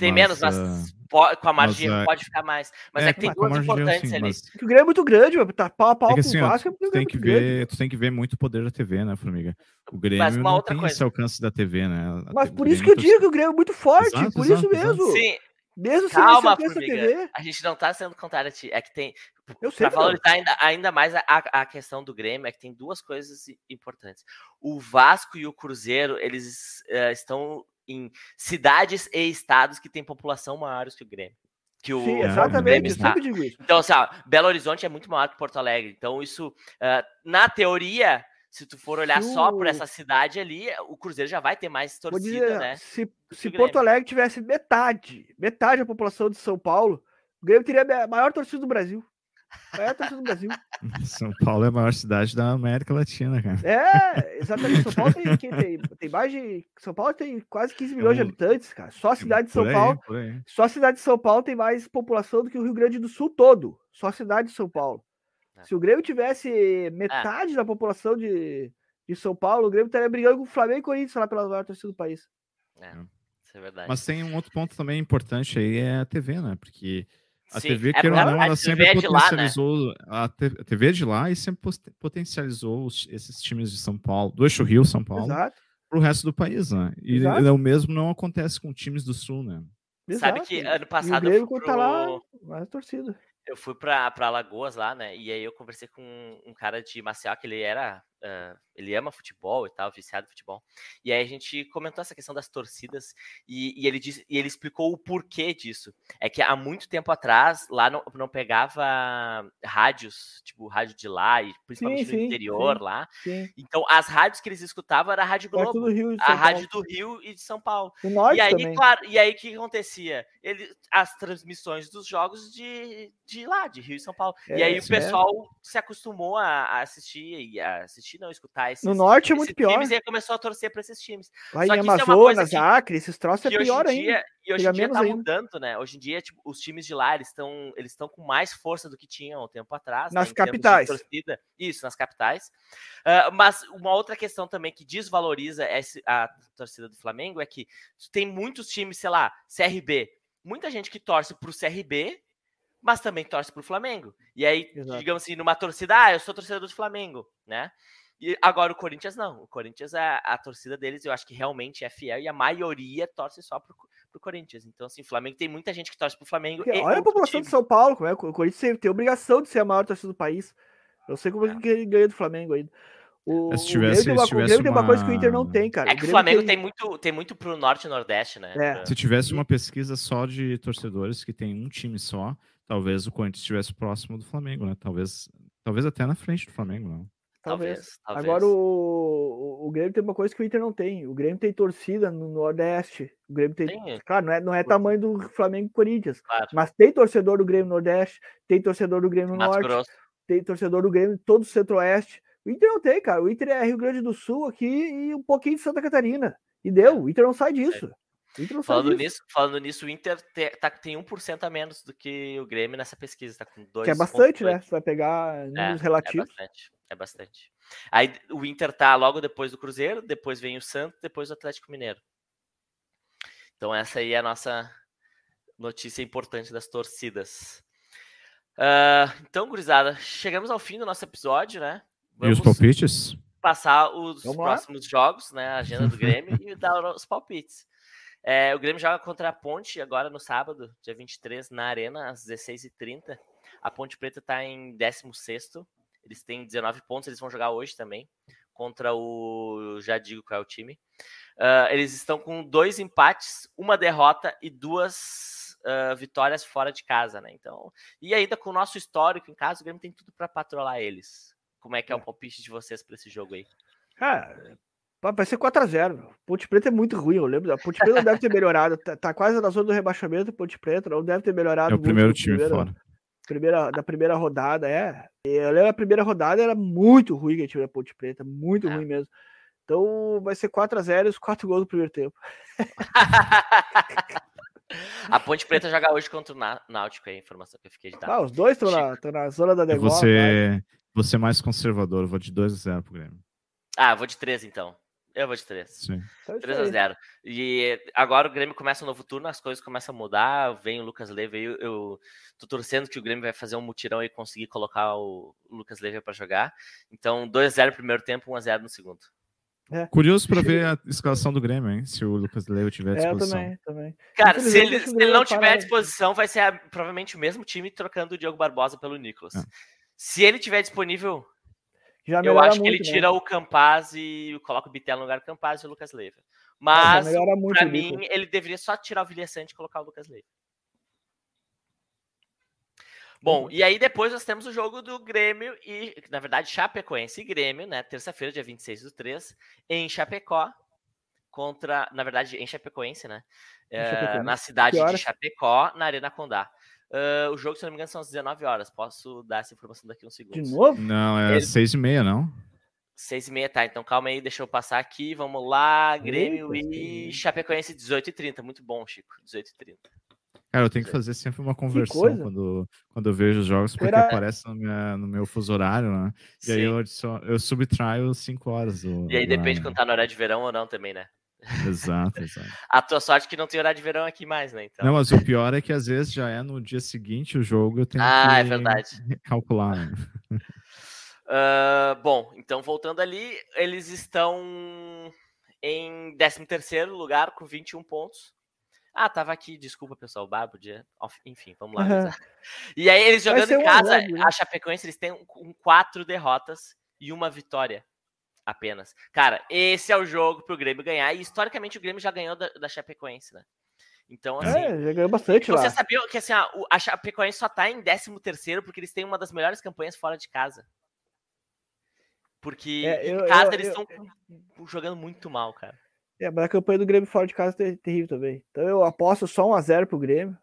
Tem mas, menos, mas uh, com a margem mas, uh, pode ficar mais. Mas é, é que tem duas importantes assim, ali. Mas... O Grêmio é muito grande, tá pau a pau é que, assim, com o Vasco. É tem que ver, tu tem que ver muito o poder da TV, né, Formiga? O Grêmio não tem coisa. esse alcance da TV, né? Mas por isso que eu digo que o Grêmio é muito forte, exato, por exato, isso mesmo. Exato. Sim. Mesmo Calma, sem TV. A gente não tá sendo contrário a ti. É que tem. Eu sei, pra valorizar ainda, ainda mais a, a questão do Grêmio, é que tem duas coisas importantes. O Vasco e o Cruzeiro, eles uh, estão em cidades e estados que têm população maiores que o Grêmio. Que o, Sim, exatamente, o Grêmio está. Então, assim, ó, Belo Horizonte é muito maior que Porto Alegre. Então, isso, uh, na teoria, se tu for olhar só por essa cidade ali, o Cruzeiro já vai ter mais torcida, dizer, né? Se, se Porto Alegre tivesse metade, metade da população de São Paulo, o Grêmio teria a maior torcida do Brasil. É, torcida do Brasil. [LAUGHS] São Paulo é a maior cidade da América Latina, cara. É, exatamente. São Paulo tem, tem, tem mais de. São Paulo tem quase 15 milhões de habitantes, cara. Só a cidade de São aí, Paulo. Só a cidade de São Paulo tem mais população do que o Rio Grande do Sul todo. Só a cidade de São Paulo. É. Se o Grêmio tivesse metade é. da população de, de São Paulo, o Grêmio estaria brigando com o Flamengo e Corinthians lá pela maior torcida do país. É, isso é verdade. Mas tem um outro ponto também importante aí, é a TV, né? Porque a Sim, TV, é, que não, ela sempre é potencializou. Lá, né? a, TV é de lá e sempre potencializou os, esses times de São Paulo, do Eixo Rio, São Paulo, para o resto do país, né? E Exato. o mesmo não acontece com times do Sul, né? Exato. Sabe que ano passado. E o eu fui pro... tá lá, mais torcida. Eu fui para Alagoas lá, né? E aí eu conversei com um cara de Maceió, que ele era Uh, ele ama futebol e tal, viciado em futebol. E aí a gente comentou essa questão das torcidas e, e ele, disse, e ele explicou o porquê disso. É que há muito tempo atrás, lá não, não pegava rádios, tipo rádio de lá, e principalmente sim, no sim, interior sim, lá. Então as rádios que eles escutavam era a Rádio Globo, a Rádio do Rio e de São Paulo. e aí, também. claro, e aí o que acontecia? Ele, as transmissões dos jogos de, de lá, de Rio e São Paulo. É, e aí o pessoal é. se acostumou a, a assistir e a assistir assistir, não escutar esses No norte é muito pior. Times, e aí começou a torcer para esses times. Lá Só em Amazonas, é Acre, esses troços é pior dia, ainda. E hoje em dia tá ainda. mudando, né? Hoje em dia, tipo, os times de lá, eles estão eles com mais força do que tinham um tempo atrás. Nas né, capitais. Isso, nas capitais. Uh, mas uma outra questão também que desvaloriza esse, a torcida do Flamengo é que tem muitos times, sei lá, CRB. Muita gente que torce pro CRB mas também torce pro Flamengo. E aí, Exato. digamos assim, numa torcida, ah, eu sou torcedor do Flamengo, né? E agora o Corinthians não. O Corinthians, a, a torcida deles, eu acho que realmente é fiel e a maioria torce só pro, pro Corinthians. Então, assim, o Flamengo tem muita gente que torce pro Flamengo. olha a população time. de São Paulo, como é? O Corinthians tem a obrigação de ser a maior torcida do país. Eu sei como é que ele ganha do Flamengo ainda. O, se tivesse, o Grêmio, tem, uma, Grêmio tem uma coisa que o Inter não tem, cara. É que o, Flamengo tem... tem... muito, tem muito pro norte e nordeste, né? É. Se tivesse uma pesquisa só de torcedores que tem um time só, talvez o Corinthians estivesse próximo do Flamengo, né? Talvez, talvez até na frente do Flamengo, não. Talvez. talvez. Agora o, o, Grêmio tem uma coisa que o Inter não tem. O Grêmio tem torcida no Nordeste. O Grêmio tem. tem. Claro, não é, não é tamanho do Flamengo e Corinthians. Claro. Mas tem torcedor do Grêmio no Nordeste, tem torcedor do Grêmio Mato Norte, Grosso. tem torcedor do Grêmio todo o Centro-Oeste. O Inter não tem, cara. O Inter é Rio Grande do Sul aqui e um pouquinho de Santa Catarina. E deu. O Inter não sai disso. Falando nisso, falando nisso, o Inter te, tá, tem 1% a menos do que o Grêmio nessa pesquisa, tá com 2. Que é bastante, né? Você vai pegar números é, relativos. É bastante, é bastante. Aí o Inter tá logo depois do Cruzeiro, depois vem o Santos, depois o Atlético Mineiro. Então essa aí é a nossa notícia importante das torcidas. Uh, então, gurizada, chegamos ao fim do nosso episódio, né? Vamos e os palpites? Passar os Vamos próximos lá. jogos, né? A agenda do Grêmio e dar [LAUGHS] os palpites. É, o Grêmio joga contra a Ponte agora no sábado, dia 23, na Arena, às 16h30. A Ponte Preta está em 16. Eles têm 19 pontos, eles vão jogar hoje também. contra o. Já digo qual é o time. Uh, eles estão com dois empates, uma derrota e duas uh, vitórias fora de casa, né? Então, e ainda com o nosso histórico em casa, o Grêmio tem tudo para patrolar eles. Como é que é, é. o palpite de vocês para esse jogo aí? Cara, vai ser 4x0. Ponte Preta é muito ruim, eu lembro. A Ponte Preta não deve ter melhorado. Tá, tá, quase na zona do rebaixamento, Ponte Preta não deve ter melhorado. É o primeiro time primeiro, fora. Primeira, da primeira rodada, é. Eu lembro a primeira rodada era muito ruim que a time da Ponte Preta, muito é. ruim mesmo. Então vai ser 4x0 e os 4 gols no primeiro tempo. [LAUGHS] a Ponte Preta joga hoje contra o Náutico, é a informação que eu fiquei de dar. Ah, os dois estão na, na, zona da negócio. Você, você é mais conservador, vou de 2x0 pro Grêmio. Ah, vou de 3 então. Eu vou de 3. Sim. 3 então, a 0. E agora o Grêmio começa um novo turno, as coisas começam a mudar. Vem o Lucas Leiva aí. Eu tô torcendo que o Grêmio vai fazer um mutirão e conseguir colocar o Lucas Leiva para jogar. Então, 2x0 no primeiro tempo, 1x0 no segundo. É. Curioso para ver a escalação do Grêmio, hein? Se o Lucas Leiva tiver à disposição. É, eu também, também. Cara, se ele, se ele não tiver à disposição, vai ser a, provavelmente o mesmo time trocando o Diogo Barbosa pelo Nicolas. É. Se ele tiver disponível, já eu acho que ele né? tira o Campaz e coloca o Bitelo no lugar do Campaz e o Lucas Leiva. Mas, para mim, ele deveria só tirar o Vilhaçante e colocar o Lucas Leiva. Bom, uhum. e aí depois nós temos o jogo do Grêmio e, na verdade, Chapecoense e Grêmio, né? Terça-feira, dia 26 do 3, em Chapecó, contra, na verdade, em Chapecoense, né? É, na cidade de Chapecó, na Arena Condá. Uh, o jogo, se não me engano, são às 19 horas. Posso dar essa informação daqui uns segundos. De novo? Não, é às Ele... 6 e meia, não? 6 e meia, tá. Então calma aí, deixa eu passar aqui. Vamos lá, Grêmio Eita, e Chapecoense 18 e 30. Muito bom, Chico. 18 e 30. Cara, eu tenho que fazer sempre uma conversão quando, quando eu vejo os jogos, porque Era... aparece no, minha, no meu fuso horário, né? E Sim. aí eu, eu subtraio 5 horas. Do, e aí depende quando tá no horário de verão ou não também, né? Exato, exato. A tua sorte é que não tem horário de verão aqui mais, né? Então. Não, mas o pior é que às vezes já é no dia seguinte o jogo, eu tenho ah, que é verdade. calcular. Né? [LAUGHS] Uh, bom, então voltando ali, eles estão em 13 lugar com 21 pontos. Ah, tava aqui, desculpa pessoal, Babo, dia. Enfim, vamos lá. Uhum. [LAUGHS] E aí eles jogando em casa, né? a Chapecoense, eles têm um, quatro derrotas e uma vitória apenas. Cara, esse é o jogo pro Grêmio ganhar. E historicamente o Grêmio já ganhou da, da Chapecoense, né? Então, assim. É, já ganhou bastante você lá. Você sabia que assim, a, a Chapecoense só tá em 13 porque eles têm uma das melhores campanhas fora de casa. Porque é, eu, em casa eu, eles estão jogando muito mal, cara. É, mas a campanha do Grêmio fora de casa é terrível também. Então eu aposto só 1x0 pro Grêmio.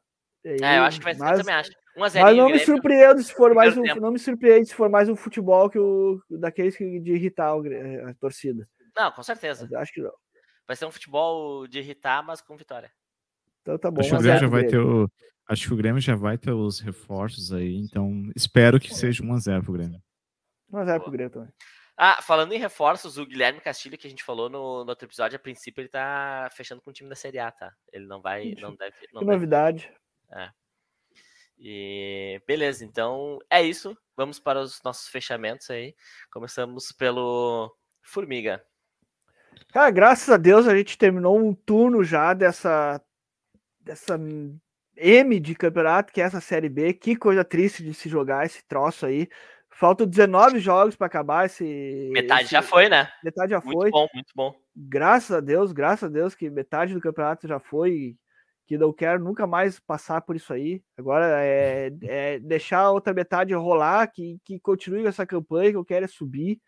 É, eu acho que vai ser, mas, eu também acho. 1 mas não me surpreendo se for mais um, não me surpreende se for mais um futebol que o daqueles que de irritar a torcida. Não, com certeza. Mas acho que não. Vai ser um futebol de irritar, mas com vitória. Então tá bom. Acho que o Grêmio já vai ter o, acho que o Grêmio já vai ter os reforços aí, então espero que seja 1 x 0 pro Grêmio. 1 x 0 pro Grêmio também. Ah, falando em reforços, o Guilherme Castilho, que a gente falou no, no outro episódio, a princípio ele tá fechando com o time da Série A, tá? Ele não vai, não deve. Não que deve. novidade. É. E beleza, então é isso. Vamos para os nossos fechamentos aí. Começamos pelo Formiga. Cara, graças a Deus a gente terminou um turno já dessa dessa M de campeonato, que é essa série B. Que coisa triste de se jogar esse troço aí. Faltam 19 jogos para acabar esse. Metade esse... já foi, né? Metade já muito foi. Muito bom, muito bom. Graças a Deus, graças a Deus que metade do campeonato já foi. Que não quero nunca mais passar por isso aí. Agora é, é deixar a outra metade rolar, que, que continue essa campanha, que eu quero é subir.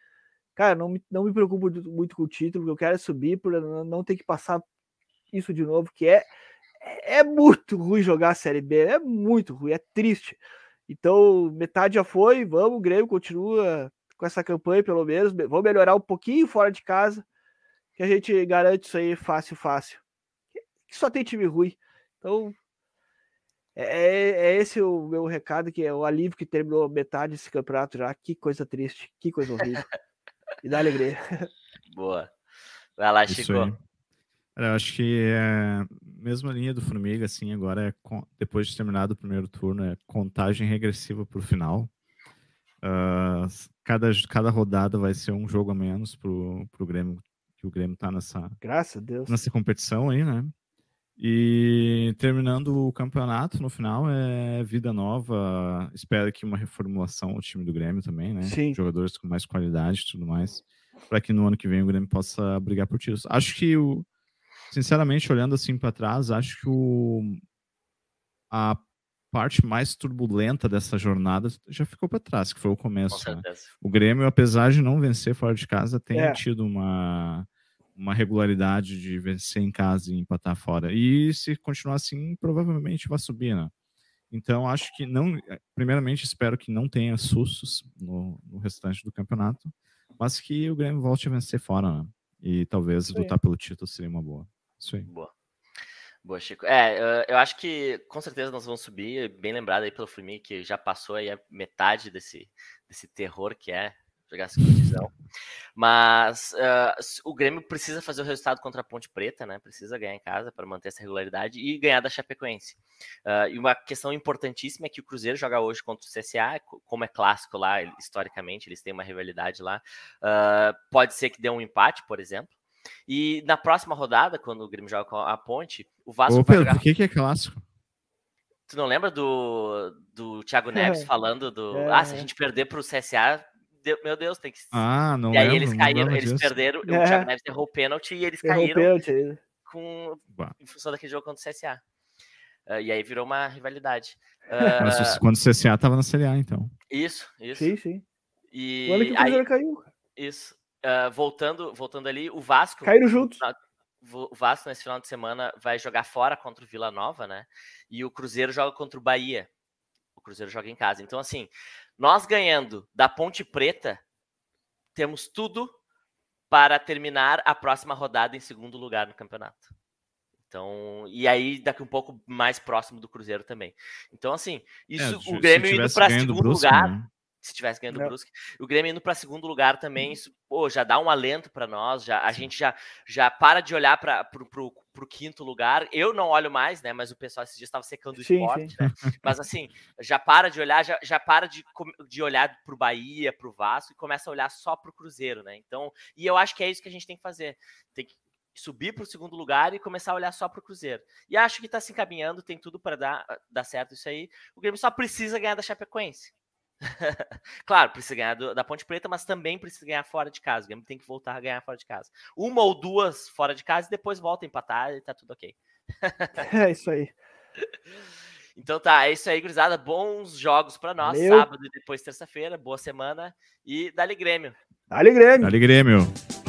Cara, não me, não me preocupo muito com o título, que eu quero é subir para não ter que passar isso de novo, que é, é muito [LAUGHS] ruim jogar a Série B, é muito ruim, é triste. Então, metade já foi, vamos, o Grêmio continua com essa campanha, pelo menos. Vamos melhorar um pouquinho fora de casa, que a gente garante isso aí fácil, fácil. Que só tem time ruim. Então, é, é, é esse o meu recado, que é o alívio que terminou metade desse campeonato já. Que coisa triste, que coisa horrível. e dá alegria. [LAUGHS] Boa. Vai lá, Chico. Eu acho que é mesma linha do Formiga, assim, agora é depois de terminado o primeiro turno, é contagem regressiva para o final. Uh, cada, cada rodada vai ser um jogo a menos pro, pro Grêmio, que o Grêmio tá nessa, Graças a Deus. nessa competição aí, né? E terminando o campeonato no final é vida nova. Espero que uma reformulação ao time do Grêmio também, né? Sim. Jogadores com mais qualidade e tudo mais. para que no ano que vem o Grêmio possa brigar por títulos. Acho que, o, sinceramente, olhando assim para trás, acho que o, a parte mais turbulenta dessa jornada já ficou para trás, que foi o começo. Né? O Grêmio, apesar de não vencer fora de casa, tem é. tido uma, uma regularidade de vencer em casa e empatar fora. E se continuar assim, provavelmente vai subir, né? Então, acho que não. Primeiramente, espero que não tenha sustos no, no restante do campeonato, mas que o Grêmio volte a vencer fora, né? E talvez Sim. lutar pelo título seria uma boa. Isso aí. Boa. Boa, Chico. É, eu acho que com certeza nós vamos subir, bem lembrado aí pelo Fluminense, que já passou aí a metade desse, desse terror que é jogar a segunda divisão. Mas uh, o Grêmio precisa fazer o resultado contra a Ponte Preta, né? Precisa ganhar em casa para manter essa regularidade e ganhar da Chapecoense. Uh, e uma questão importantíssima é que o Cruzeiro joga hoje contra o CSA, como é clássico lá, historicamente, eles têm uma rivalidade lá. Uh, pode ser que dê um empate, por exemplo. E na próxima rodada, quando o Grêmio joga com a Ponte, o Vasco Ô, Pedro, jogar... por que, que é clássico? Tu não lembra do, do Thiago Neves é. falando do. É. Ah, se a gente perder pro CSA, meu Deus, tem que. Ah, não. E aí lembro, eles caíram, eles disso. perderam. É. O Thiago Neves errou o pênalti e eles errou caíram com, em função daquele jogo contra o CSA. Uh, e aí virou uma rivalidade. Uh, Mas quando o CSA tava na Série A, então. Isso, isso. Sim, sim. E o ano que o Cruzeiro caiu. Isso. Uh, voltando, voltando ali, o Vasco. Caíram juntos. O Vasco nesse final de semana vai jogar fora contra o Vila Nova, né? E o Cruzeiro joga contra o Bahia. O Cruzeiro joga em casa. Então, assim, nós ganhando da Ponte Preta, temos tudo para terminar a próxima rodada em segundo lugar no campeonato. Então, e aí daqui um pouco mais próximo do Cruzeiro também. Então, assim, isso é, o Grêmio indo para segundo lugar. Né? Se tivesse ganhando o Brusque. O Grêmio indo para segundo lugar também, uhum. isso pô, já dá um alento para nós, já a gente já, já para de olhar para o quinto lugar. Eu não olho mais, né? Mas o pessoal esses dias estava secando o sim, esporte, sim. Né? Mas assim, já para de olhar, já, já para de, de olhar para o Bahia, para o Vasco e começa a olhar só para o Cruzeiro, né? Então, e eu acho que é isso que a gente tem que fazer. Tem que subir para o segundo lugar e começar a olhar só para o Cruzeiro. E acho que está se encaminhando, tem tudo para dar, dar certo isso aí. O Grêmio só precisa ganhar da Chapecoense. [LAUGHS] claro, precisa ganhar do, da Ponte Preta, mas também precisa ganhar fora de casa. O Grêmio tem que voltar a ganhar fora de casa. Uma ou duas fora de casa e depois volta a empatar e tá tudo ok. é isso aí. [LAUGHS] Então tá, é isso aí, gurizada. Bons jogos para nós, Meu. sábado e depois terça-feira. Boa semana e dali Grêmio. Dali Grêmio. Dali Grêmio.